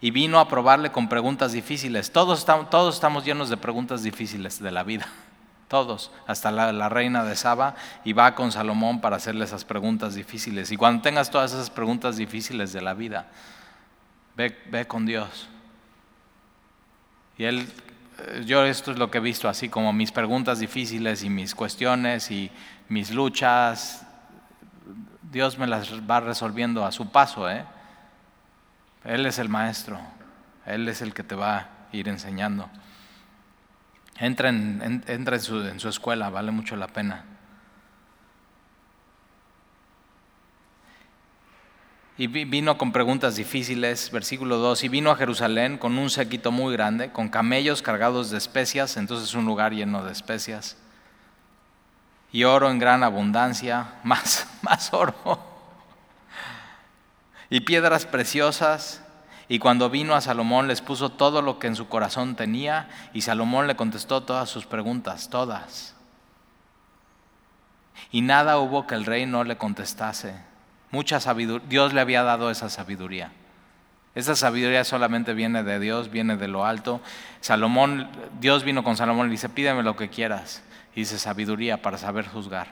Y vino a probarle con preguntas difíciles. Todos estamos, todos estamos llenos de preguntas difíciles de la vida. [LAUGHS] Todos, hasta la, reina de Saba, y va con Salomón para hacerle esas preguntas difíciles. Y cuando tengas todas esas preguntas difíciles de la vida, ve, ve con Dios. Y él, eh, yo esto es lo que he visto, así como mis preguntas difíciles y mis cuestiones y mis luchas, Dios me las va resolviendo a su paso. ¿eh? Él es el maestro, Él es el que te va a ir enseñando. Entra en, entra en, en su escuela, vale mucho la pena. Y vino con preguntas difíciles, versículo 2, y vino a Jerusalén con un séquito muy grande, con camellos cargados de especias, entonces un lugar lleno de especias, y oro en gran abundancia, [LAUGHS] más, más oro, y piedras preciosas, y cuando vino a Salomón les puso todo lo que en su corazón tenía, y Salomón le contestó todas sus preguntas, todas. Y nada hubo que el rey no le contestase mucha sabiduría. Dios le había dado esa sabiduría. Esa sabiduría solamente viene de Dios, viene de lo alto. Salomón, Dios vino con Salomón y dice, pídeme lo que quieras. Y dice, sabiduría para saber juzgar.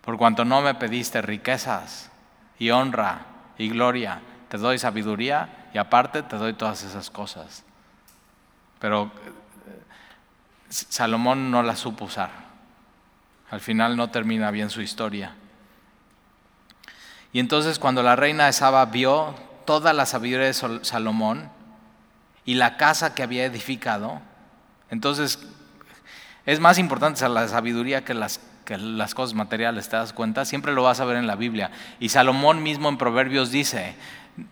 Por cuanto no me pediste riquezas y honra y gloria, te doy sabiduría y aparte te doy todas esas cosas. Pero eh, Salomón no la supo usar. Al final no termina bien su historia. Y entonces cuando la reina de Saba vio toda la sabiduría de Salomón y la casa que había edificado, entonces es más importante la sabiduría que las, que las cosas materiales, ¿te das cuenta? Siempre lo vas a ver en la Biblia. Y Salomón mismo en Proverbios dice,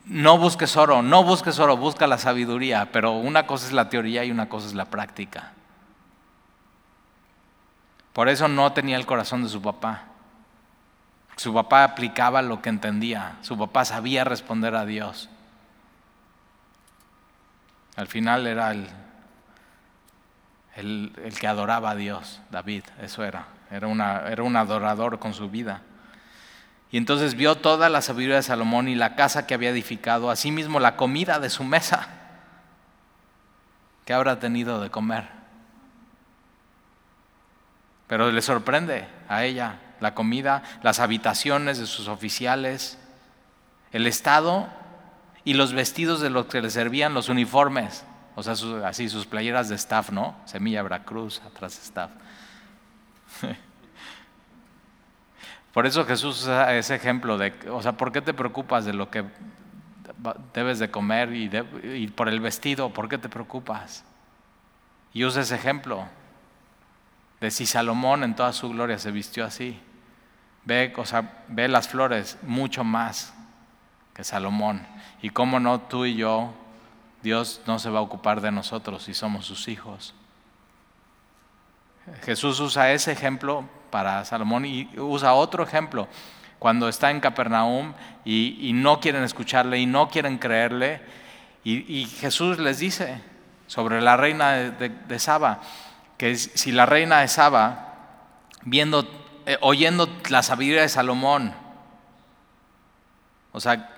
no busques oro, no busques oro, busca la sabiduría, pero una cosa es la teoría y una cosa es la práctica. Por eso no tenía el corazón de su papá. Su papá aplicaba lo que entendía, su papá sabía responder a Dios. Al final era el, el, el que adoraba a Dios, David, eso era, era, una, era un adorador con su vida. Y entonces vio toda la sabiduría de Salomón y la casa que había edificado, asimismo la comida de su mesa. ¿Qué habrá tenido de comer? Pero le sorprende a ella la comida, las habitaciones de sus oficiales, el estado y los vestidos de los que le servían, los uniformes, o sea, así sus playeras de staff, ¿no? Semilla Veracruz, atrás staff. [LAUGHS] Por eso Jesús usa ese ejemplo de, o sea, ¿por qué te preocupas de lo que debes de comer y, por el vestido? ¿Por qué te preocupas? Y usa ese ejemplo de si Salomón en toda su gloria se vistió así. Ve, o sea, ve las flores mucho más que Salomón. Y cómo no tú y yo, Dios no se va a ocupar de nosotros si somos sus hijos. Jesús usa ese ejemplo para Salomón y usa otro ejemplo cuando está en Capernaum y, no quieren escucharle y no quieren creerle. Y, Jesús les dice sobre la reina de, Saba, que si la reina de Saba, viendo, eh, oyendo la sabiduría de Salomón, o sea,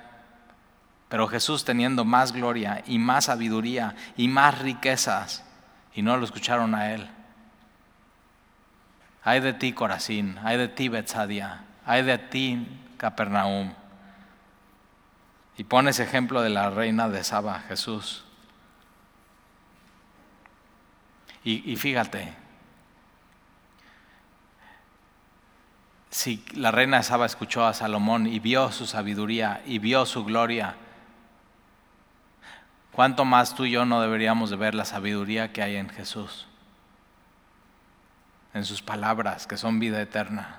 pero Jesús teniendo más gloria y más sabiduría y más riquezas, y no lo escucharon a él. Hay de ti Corazín, hay de ti Betsadia, hay de ti Capernaum. Y pones ejemplo de la reina de Saba, Jesús. Y, y fíjate, si la reina Saba escuchó a Salomón y vio su sabiduría y vio su gloria, ¿cuánto más tú y yo no deberíamos de ver la sabiduría que hay en Jesús? en sus palabras, que son vida eterna,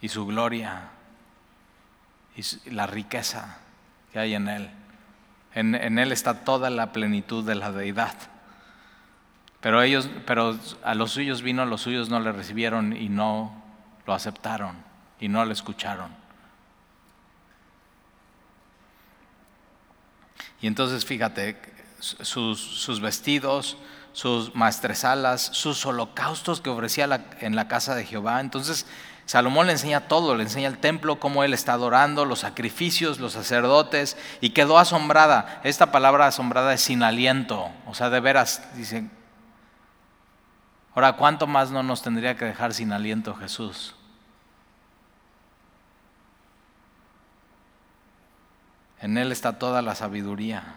y su gloria, y la riqueza que hay en Él. En, en, Él está toda la plenitud de la deidad. Pero ellos, pero a los suyos vino, los suyos no le recibieron y no lo aceptaron y no le escucharon. Y entonces fíjate, sus, sus vestidos, sus maestresalas, sus holocaustos que ofrecía en la casa de Jehová. Entonces Salomón le enseña todo, le enseña el templo, cómo él está adorando, los sacrificios, los sacerdotes, y quedó asombrada. Esta palabra asombrada es sin aliento, o sea, de veras, dicen, ahora, ¿cuánto más no nos tendría que dejar sin aliento Jesús? En Él está toda la sabiduría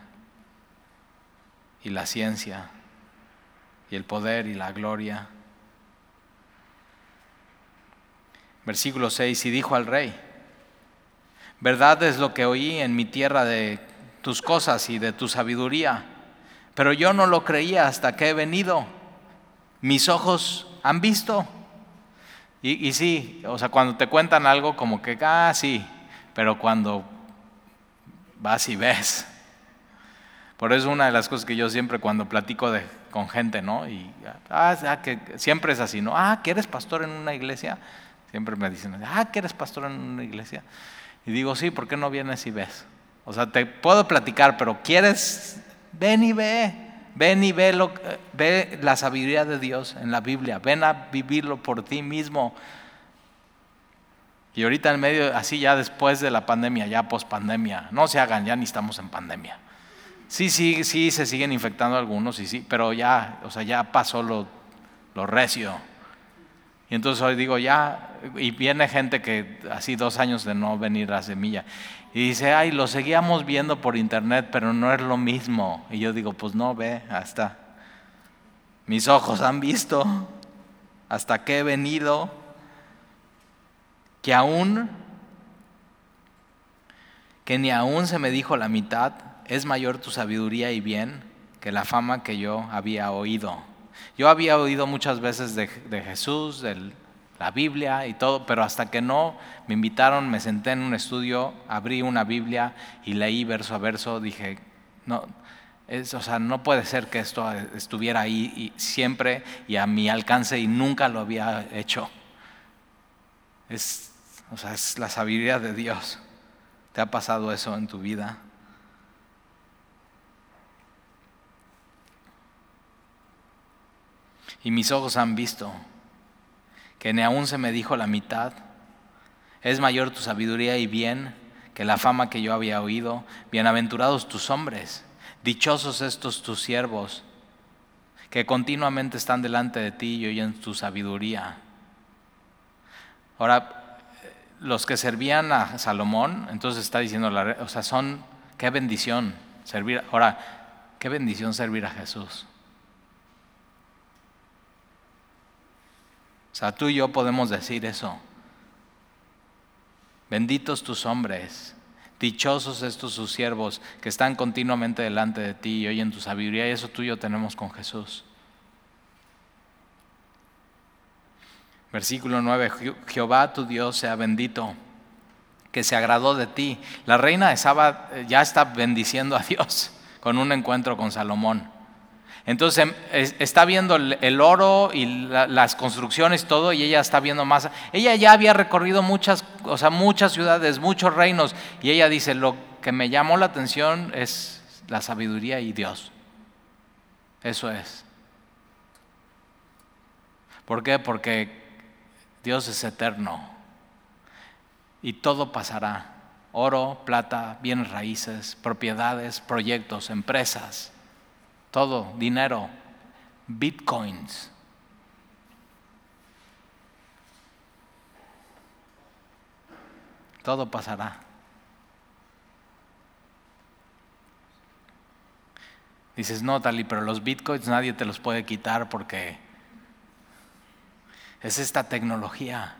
y la ciencia y el poder y la gloria. Versículo 6, y dijo al rey, verdad es lo que oí en mi tierra de tus cosas y de tu sabiduría, pero yo no lo creía hasta que he venido. Mis ojos han visto. Y, sí, o sea, cuando te cuentan algo como que, ah, sí, pero cuando vas y ves. Por eso una de las cosas que yo siempre cuando platico con gente, ¿no? Y ah, ah, que siempre es así, ¿no? Ah, que eres pastor en una iglesia. Siempre me dicen, ah, que eres pastor en una iglesia. Y digo, sí, ¿por qué no vienes y ves? O sea, te puedo platicar, pero quieres, ven y ve. Ven y ve, lo, ve la sabiduría de Dios en la Biblia. Ven a vivirlo por ti mismo. Y ahorita en medio, así ya después de la pandemia, ya post pandemia, no se hagan, ya ni estamos en pandemia. Sí, sí, sí, se siguen infectando algunos, y sí, pero ya, o sea, ya pasó lo, lo recio. Y entonces hoy digo, ya, y viene gente que así dos años de no venir a Semilla, y dice, ay, lo seguíamos viendo por internet, pero no es lo mismo. Y yo digo, pues no, ve, hasta mis ojos han visto, hasta que he venido, que aún, que ni aún se me dijo la mitad, es mayor tu sabiduría y bien que la fama que yo había oído. Yo había oído muchas veces de, Jesús, de la Biblia y todo, pero hasta que no me invitaron, me senté en un estudio, abrí una Biblia y leí verso a verso, dije, no, o sea, no puede ser que esto estuviera ahí siempre y a mi alcance y nunca lo había hecho. Es, o sea, es la sabiduría de Dios. ¿Te ha pasado eso en tu vida? Y mis ojos han visto, que ni aún se me dijo la mitad. Es mayor tu sabiduría y bien que la fama que yo había oído. Bienaventurados tus hombres, dichosos estos tus siervos, que continuamente están delante de ti y oyen tu sabiduría. Ahora, los que servían a Salomón, entonces está diciendo, o sea, son, qué bendición servir. Ahora, qué bendición servir a Jesús. Sea, tú y yo podemos decir eso. Benditos tus hombres, dichosos estos sus siervos que están continuamente delante de ti y oyen tu sabiduría y eso tú y yo tenemos con Jesús. Versículo 9, Jehová tu Dios sea bendito, que se agradó de ti. La reina Esaba eh, ya está bendiciendo a [LAUGHS] Dios con un encuentro con Salomón. Entonces em, está viendo el oro y las construcciones y todo, y ella está viendo más. Ella ya había recorrido muchas, o sea, muchas ciudades, muchos reinos, y ella dice, lo que me llamó la atención es la sabiduría y Dios. Eso es. ¿Por qué? Porque Dios es eterno y todo pasará. Oro, plata, bienes raíces, propiedades, proyectos, empresas todo, dinero, bitcoins. Todo pasará. Dices, no, Tali, pero los bitcoins nadie te los puede quitar porque es esta tecnología.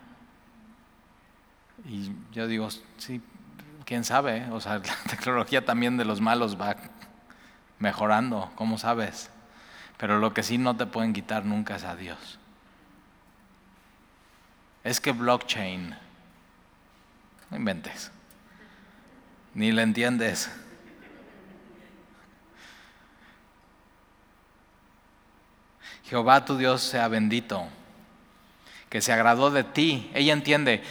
Y yo digo, sí, quién sabe, o sea, [LAUGHS] la tecnología también de los malos va mejorando, ¿cómo sabes? Pero lo que sí no te pueden quitar nunca es a Dios. Es que blockchain, no inventes, ni le entiendes. Jehová tu Dios sea bendito, que se agradó de ti. Ella entiende,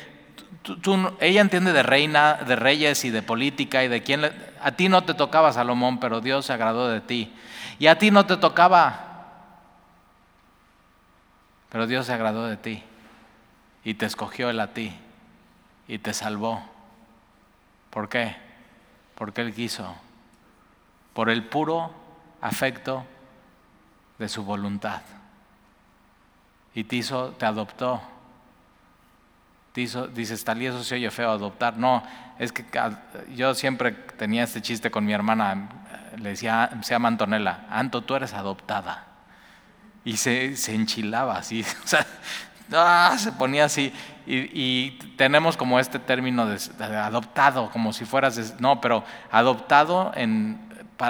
ella entiende de reina, de reyes y de política y de quién. a ti no te tocaba Salomón, pero Dios se agradó de ti. Y a ti no te tocaba, pero Dios se agradó de ti. Y te escogió él a ti. Y te salvó. ¿Por qué? Porque Él quiso. Por el puro afecto de su voluntad. Y te hizo, te adoptó dices, tal y eso se oye feo adoptar. No, es que yo siempre tenía este chiste con mi hermana, le decía, se llama Antonella, Anto, tú eres adoptada. Y se, enchilaba así, [LAUGHS] o sea, ah, se ponía así. Y, tenemos como este término de, adoptado, como si fueras, no, pero adoptado en,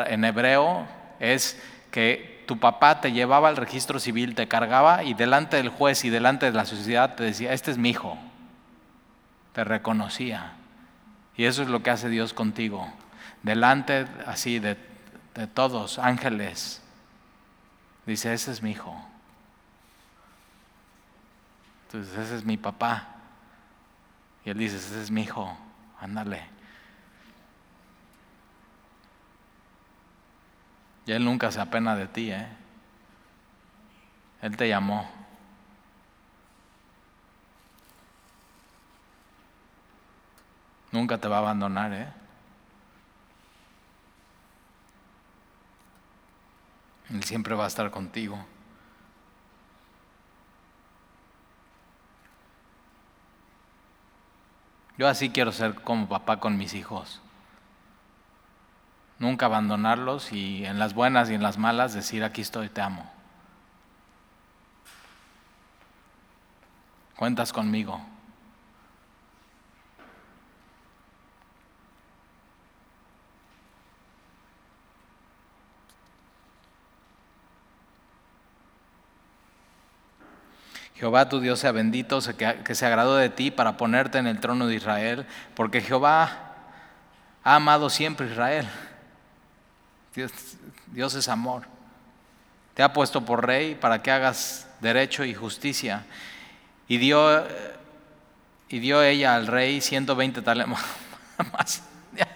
en hebreo es que tu papá te llevaba al registro civil, te cargaba y delante del juez y delante de la sociedad te decía, este es mi hijo te reconocía. Y eso es lo que hace Dios contigo. Delante así de, de todos, ángeles. Dice, ese es mi hijo. Entonces, ese es mi papá. Y él dice, ese es mi hijo. Ándale. Y él nunca se apena de ti, ¿eh? Él te llamó. Nunca te va a abandonar, ¿eh? Él siempre va a estar contigo. Yo así quiero ser como papá con mis hijos. Nunca abandonarlos y en las buenas y en las malas decir aquí estoy, te amo. Cuentas conmigo. Jehová tu Dios sea bendito, que se agradó de ti para ponerte en el trono de Israel, porque Jehová ha amado siempre a Israel. Dios, es amor. Te ha puesto por rey para que hagas derecho y justicia. Y dio, y dio ella al rey 120 talentos. [LAUGHS]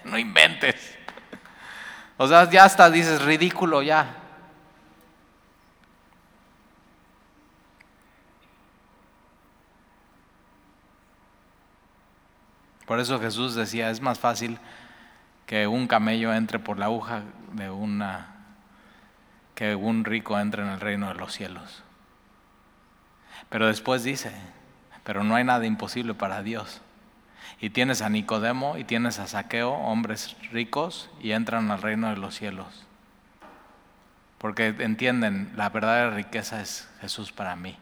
No inventes. O sea, ya hasta dices ridículo ya. Por eso Jesús decía, es más fácil que un camello entre por la aguja de una que un rico entre en el reino de los cielos. Pero después dice, pero no hay nada imposible para Dios. Y tienes a Nicodemo y tienes a Saqueo, hombres ricos, y entran al reino de los cielos. Porque entienden, la verdadera riqueza es Jesús para mí.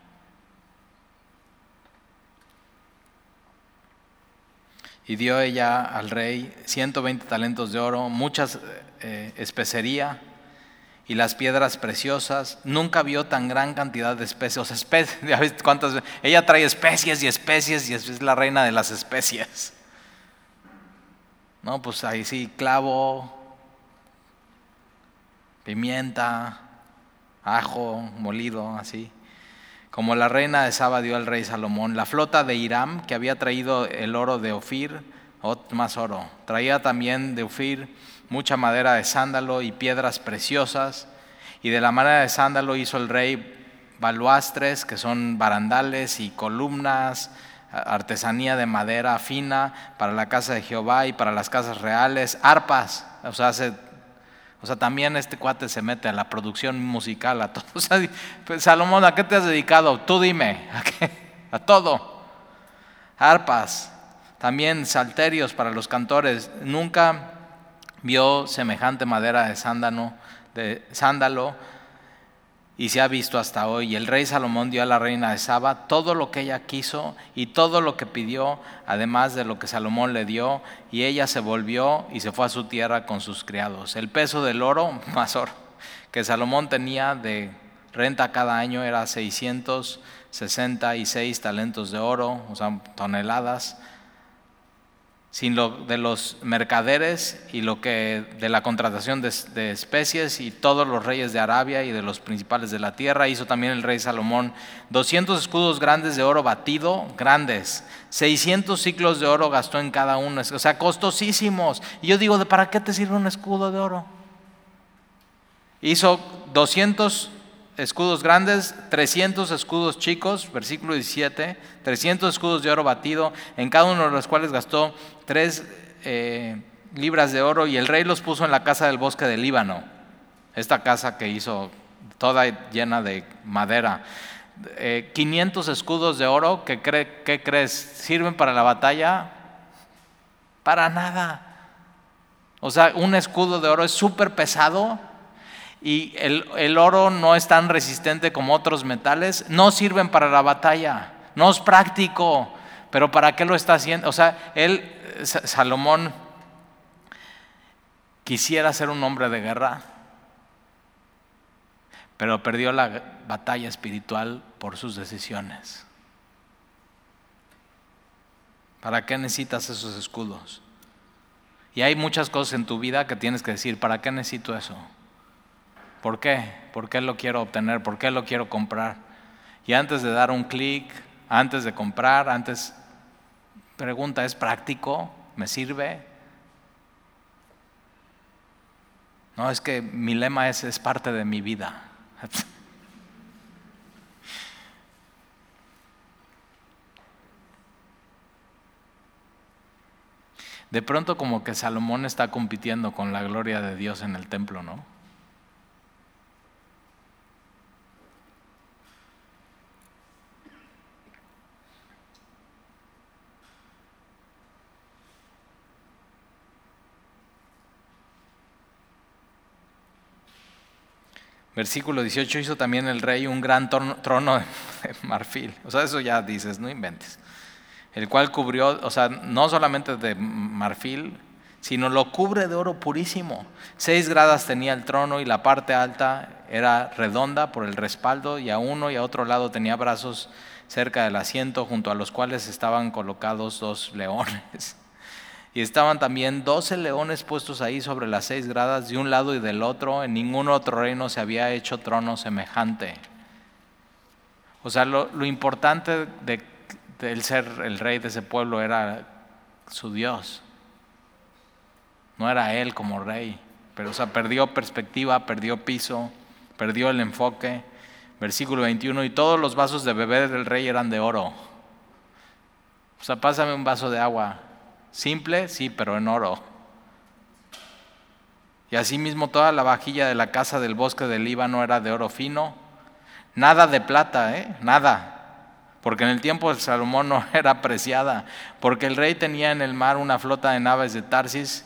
Y dio ella al rey 120 talentos de oro, muchas eh, especería y las piedras preciosas. Nunca vio tan gran cantidad de especies. O especies, [LAUGHS] cuántas? Ella trae especies y especies y es la reina de las especies. No, pues ahí sí, clavo, pimienta, ajo molido, así. Como la reina de Saba dio al rey Salomón. La flota de Hiram, que había traído el oro de Ofir, más oro. Traía también de Ofir mucha madera de sándalo y piedras preciosas. Y de la madera de sándalo hizo el rey baluastres, que son barandales y columnas, artesanía de madera fina para la casa de Jehová y para las casas reales, arpas, o sea, o sea, también este cuate se mete a la producción musical, a todo. [LAUGHS] O sea, pues, Salomón, ¿a qué te has dedicado? Tú dime, ¿a qué? A todo. Arpas, también salterios para los cantores. Nunca vio semejante madera de sándalo, de sándalo y se ha visto hasta hoy. El rey Salomón dio a la reina de Saba todo lo que ella quiso y todo lo que pidió, además de lo que Salomón le dio, y ella se volvió y se fue a su tierra con sus criados. El peso del oro, [LAUGHS] más oro, que Salomón tenía de renta cada año era 666 talentos de oro, o sea, toneladas sin lo de los mercaderes y lo que de la contratación de, especies y todos los reyes de Arabia y de los principales de la tierra. Hizo también el rey Salomón 200 escudos grandes de oro batido, grandes. 600 ciclos de oro gastó en cada uno, o sea, costosísimos. Y yo digo, ¿para qué te sirve un escudo de oro? Hizo 200 escudos grandes, 300 escudos chicos, versículo 17, 300 escudos de oro batido, en cada uno de los cuales gastó tres eh, libras de oro y el rey los puso en la casa del bosque del Líbano, esta casa que hizo toda llena de madera. 500 eh, escudos de oro, ¿qué, ¿qué crees? ¿Sirven para la batalla? Para nada. O sea, un escudo de oro es súper pesado y el, oro no es tan resistente como otros metales, no sirven para la batalla, no es práctico, pero ¿para qué lo está haciendo? O sea, él, Salomón, quisiera ser un hombre de guerra, pero perdió la batalla espiritual por sus decisiones. ¿Para qué necesitas esos escudos? Y hay muchas cosas en tu vida que tienes que decir, ¿para qué necesito eso? ¿Por qué? ¿Por qué lo quiero obtener? ¿Por qué lo quiero comprar? Y antes de dar un clic, antes de comprar, antes pregunta, ¿es práctico? ¿Me sirve? No, es que mi lema es, es parte de mi vida. [LAUGHS] De pronto como que Salomón está compitiendo con la gloria de Dios en el templo, ¿no? Versículo 18, hizo también el rey un gran trono [LAUGHS] de marfil. O sea, eso ya dices, no inventes. El cual cubrió, o sea, no solamente de marfil, sino lo cubre de oro purísimo. Seis gradas tenía el trono y la parte alta era redonda por el respaldo y a uno y a otro lado tenía brazos cerca del asiento junto a los cuales estaban colocados dos leones. [LAUGHS] Y estaban también doce leones puestos ahí sobre las seis gradas de un lado y del otro. En ningún otro reino se había hecho trono semejante. O sea, lo, importante de, de ser el rey de ese pueblo era su Dios. No era él como rey. Pero, o sea, perdió perspectiva, perdió piso, perdió el enfoque. Versículo 21, y todos los vasos de beber del rey eran de oro. O sea, pásame un vaso de agua Simple, sí, pero en oro. Y asimismo toda la vajilla de la casa del bosque del Líbano era de oro fino. Nada de plata, ¿eh? Nada. Porque en el tiempo de Salomón no [LAUGHS] era apreciada. Porque el rey tenía en el mar una flota de naves de Tarsis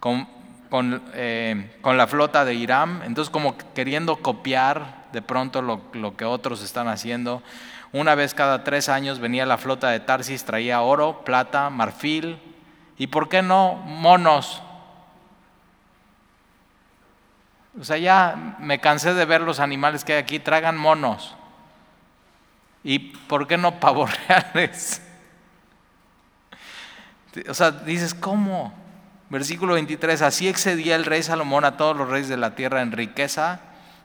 con, con, eh, con la flota de Irán. Entonces como queriendo copiar de pronto lo, lo que otros están haciendo. Una vez cada tres años venía la flota de Tarsis, traía oro, plata, marfil y, ¿por qué no, monos? O sea, ya me cansé de ver los animales que hay aquí, tragan monos. ¿Y por qué no pavos reales? O sea, dices, ¿cómo? Versículo 23, así excedía el rey Salomón a todos los reyes de la tierra en riqueza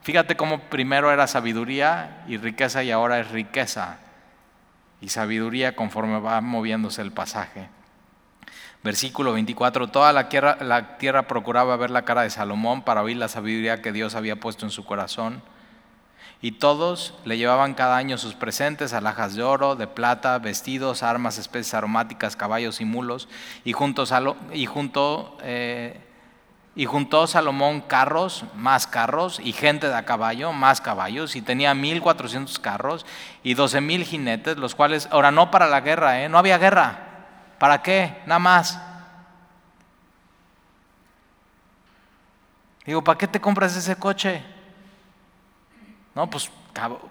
Fíjate cómo primero era sabiduría y riqueza y ahora es riqueza y sabiduría conforme va moviéndose el pasaje. Versículo 24, toda la tierra, procuraba ver la cara de Salomón para oír la sabiduría que Dios había puesto en su corazón. Y todos le llevaban cada año sus presentes, alhajas de oro, de plata, vestidos, armas, especies aromáticas, caballos y mulos. Y junto eh, y juntó Salomón carros, más carros, y gente de a caballo, más caballos, y tenía 1400 carros y 12000 jinetes, los cuales, ahora no para la guerra, ¿eh? no había guerra. ¿Para qué? Nada más. Digo, ¿para qué te compras ese coche? No, pues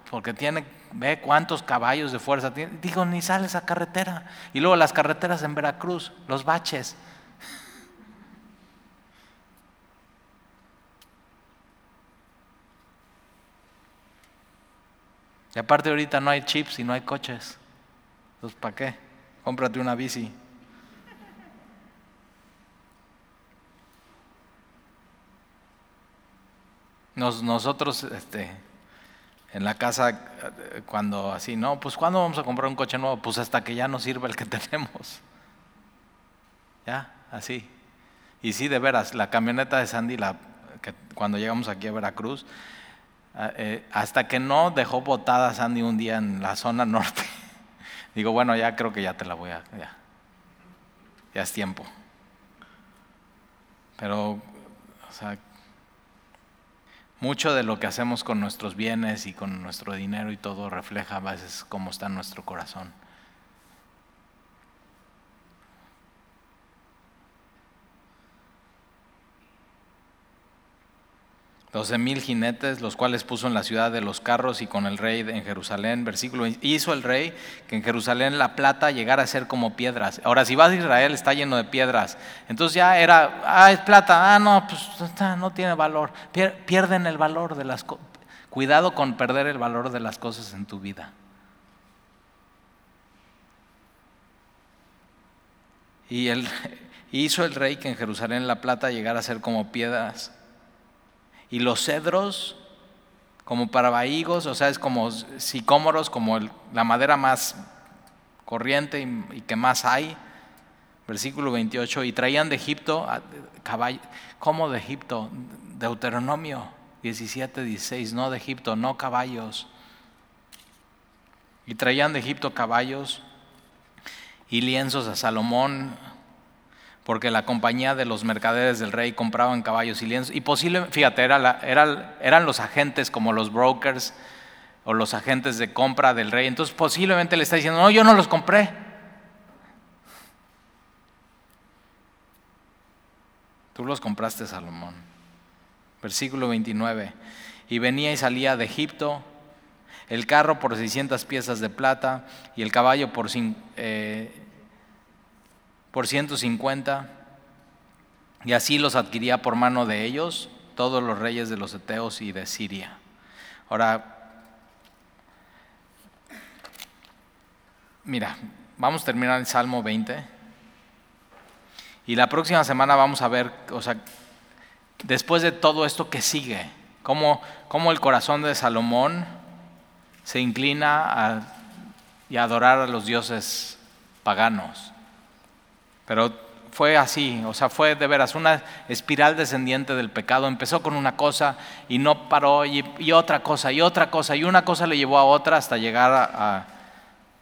porque tiene, ve cuántos caballos de fuerza tiene. Digo, ni sales a carretera. Y luego las carreteras en Veracruz, los baches. [LAUGHS] Y aparte ahorita no hay chips y no hay coches. Entonces, ¿para qué? Cómprate una bici. nosotros, este, en la casa, cuando así, no, pues ¿cuándo vamos a comprar un coche nuevo? Pues hasta que ya no sirva el que [LAUGHS] tenemos. Ya, así. Y sí, de veras, la camioneta de Sandy, cuando llegamos aquí a Veracruz, Ah, eh, hasta que no dejó botada Sandy un día en la zona [LAUGHS] norte. Digo, bueno, ya creo que ya te la voy a... Ya, ya es tiempo. Pero, o sea, mucho de lo que hacemos con nuestros bienes y con nuestro dinero y todo refleja a veces cómo está nuestro corazón. 12 mil jinetes, los cuales puso en la ciudad de los carros y con el rey en Jerusalén. Versículo, hizo el rey que en Jerusalén la plata llegara a ser como piedras. Ahora, si vas a Israel, está lleno de piedras. Entonces ya era, ah, es plata, ah, no, pues no tiene valor. Pierden el valor de las cosas. Cuidado con perder el valor de las cosas en tu vida. Y el, [LAUGHS] hizo el rey que en Jerusalén la plata llegara a ser como piedras y los cedros como para bahigos, o sea, es como sicómoros, como la madera más corriente y, que más hay. Versículo 28, y traían de Egipto caballos, ¿cómo de Egipto? Deuteronomio 17, 16, no de Egipto, no caballos. Y traían de Egipto caballos y lienzos a Salomón, porque la compañía de los mercaderes del rey compraban caballos y lienzos. Y posible, fíjate, era eran los agentes como los brokers o los agentes de compra del rey. Entonces posiblemente le está diciendo, no, yo no los compré. Tú los compraste, Salomón. Versículo 29. Y venía y salía de Egipto el carro por 600 piezas de plata y el caballo por, eh, por 150, y así los adquiría por mano de ellos todos los reyes de los Eteos y de Siria. Ahora, mira, vamos a terminar el Salmo 20. Y la próxima semana vamos a ver, o sea, después de todo esto que sigue, cómo, cómo el corazón de Salomón se inclina y a adorar a los dioses paganos. Pero fue así, o sea, fue de veras una espiral descendiente del pecado. Empezó con una cosa y no paró, y, otra cosa, y otra cosa, y una cosa le llevó a otra hasta llegar a,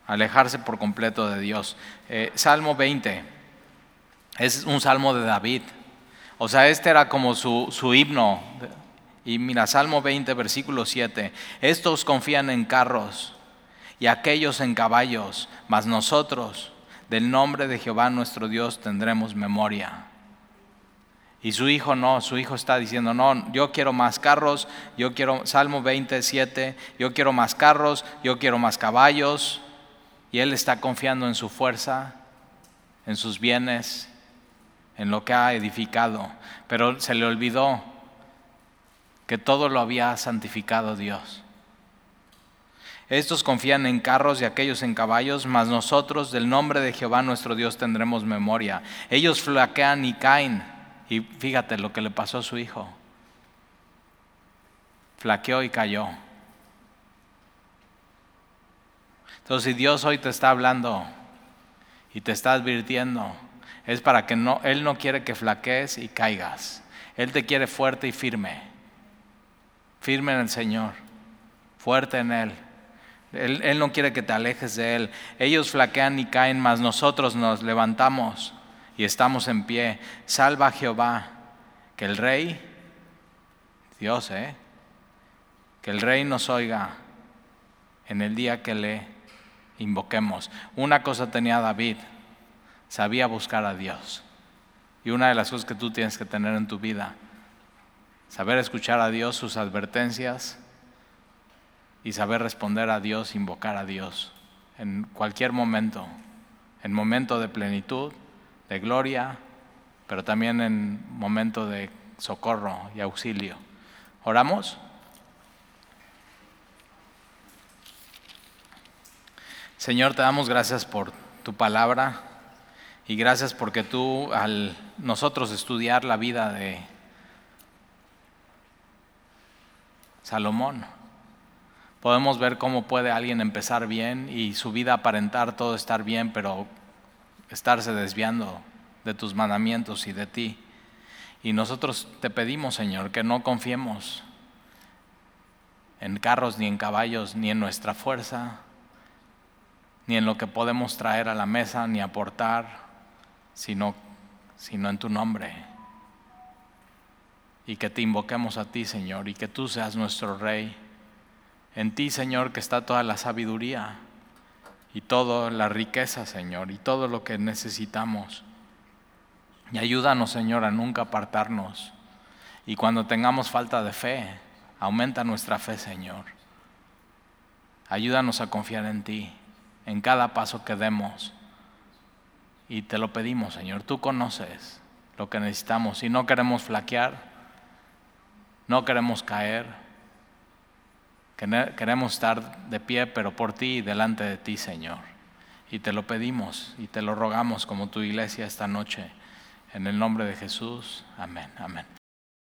alejarse por completo de Dios. Eh, Salmo 20. Es un salmo de David. O sea, este era como su, su himno. Y mira, Salmo 20, versículo 7. Estos confían en carros y aquellos en caballos, mas nosotros del nombre de Jehová nuestro Dios tendremos memoria. Y su hijo no, su hijo está diciendo, no, yo quiero más carros, yo quiero, Salmo 27, yo quiero más carros, yo quiero más caballos. Y él está confiando en su fuerza, en sus bienes, en lo que ha edificado. Pero se le olvidó que todo lo había santificado Dios. Estos confían en carros y aquellos en caballos, mas nosotros del nombre de Jehová nuestro Dios tendremos memoria. Ellos flaquean y caen. Y fíjate lo que le pasó a su hijo. Flaqueó y cayó. Entonces, si Dios hoy te está hablando y te está advirtiendo, es para que no, Él no quiere que flaquees y caigas. Él te quiere fuerte y firme. Firme en el Señor, fuerte en Él. Él, no quiere que te alejes de Él. Ellos flaquean y caen, mas nosotros nos levantamos y estamos en pie. Salva a Jehová, que el Rey, Dios, ¿eh? que el Rey nos oiga en el día que le invoquemos. Una cosa tenía David, sabía buscar a Dios. Y una de las cosas que tú tienes que tener en tu vida, saber escuchar a Dios, sus advertencias, y saber responder a Dios, invocar a Dios en cualquier momento, en momento de plenitud, de gloria, pero también en momento de socorro y auxilio. ¿Oramos? Señor, te damos gracias por tu palabra y gracias porque tú al nosotros estudiar la vida de Salomón, podemos ver cómo puede alguien empezar bien y su vida aparentar todo estar bien, pero estarse desviando de tus mandamientos y de ti. Y nosotros te pedimos, Señor, que no confiemos en carros ni en caballos, ni en nuestra fuerza, ni en lo que podemos traer a la mesa, ni aportar, sino, sino en tu nombre. Y que te invoquemos a ti, Señor, y que tú seas nuestro Rey en ti, Señor, que está toda la sabiduría y toda la riqueza, Señor, y todo lo que necesitamos. Y ayúdanos, Señor, a nunca apartarnos. Y cuando tengamos falta de fe, aumenta nuestra fe, Señor. Ayúdanos a confiar en ti, en cada paso que demos. Y te lo pedimos, Señor. Tú conoces lo que necesitamos. Y no queremos flaquear, no queremos caer Queremos estar de pie, pero por ti y delante de ti, Señor. Y te lo pedimos y te lo rogamos como tu iglesia esta noche. En el nombre de Jesús. Amén. Amén.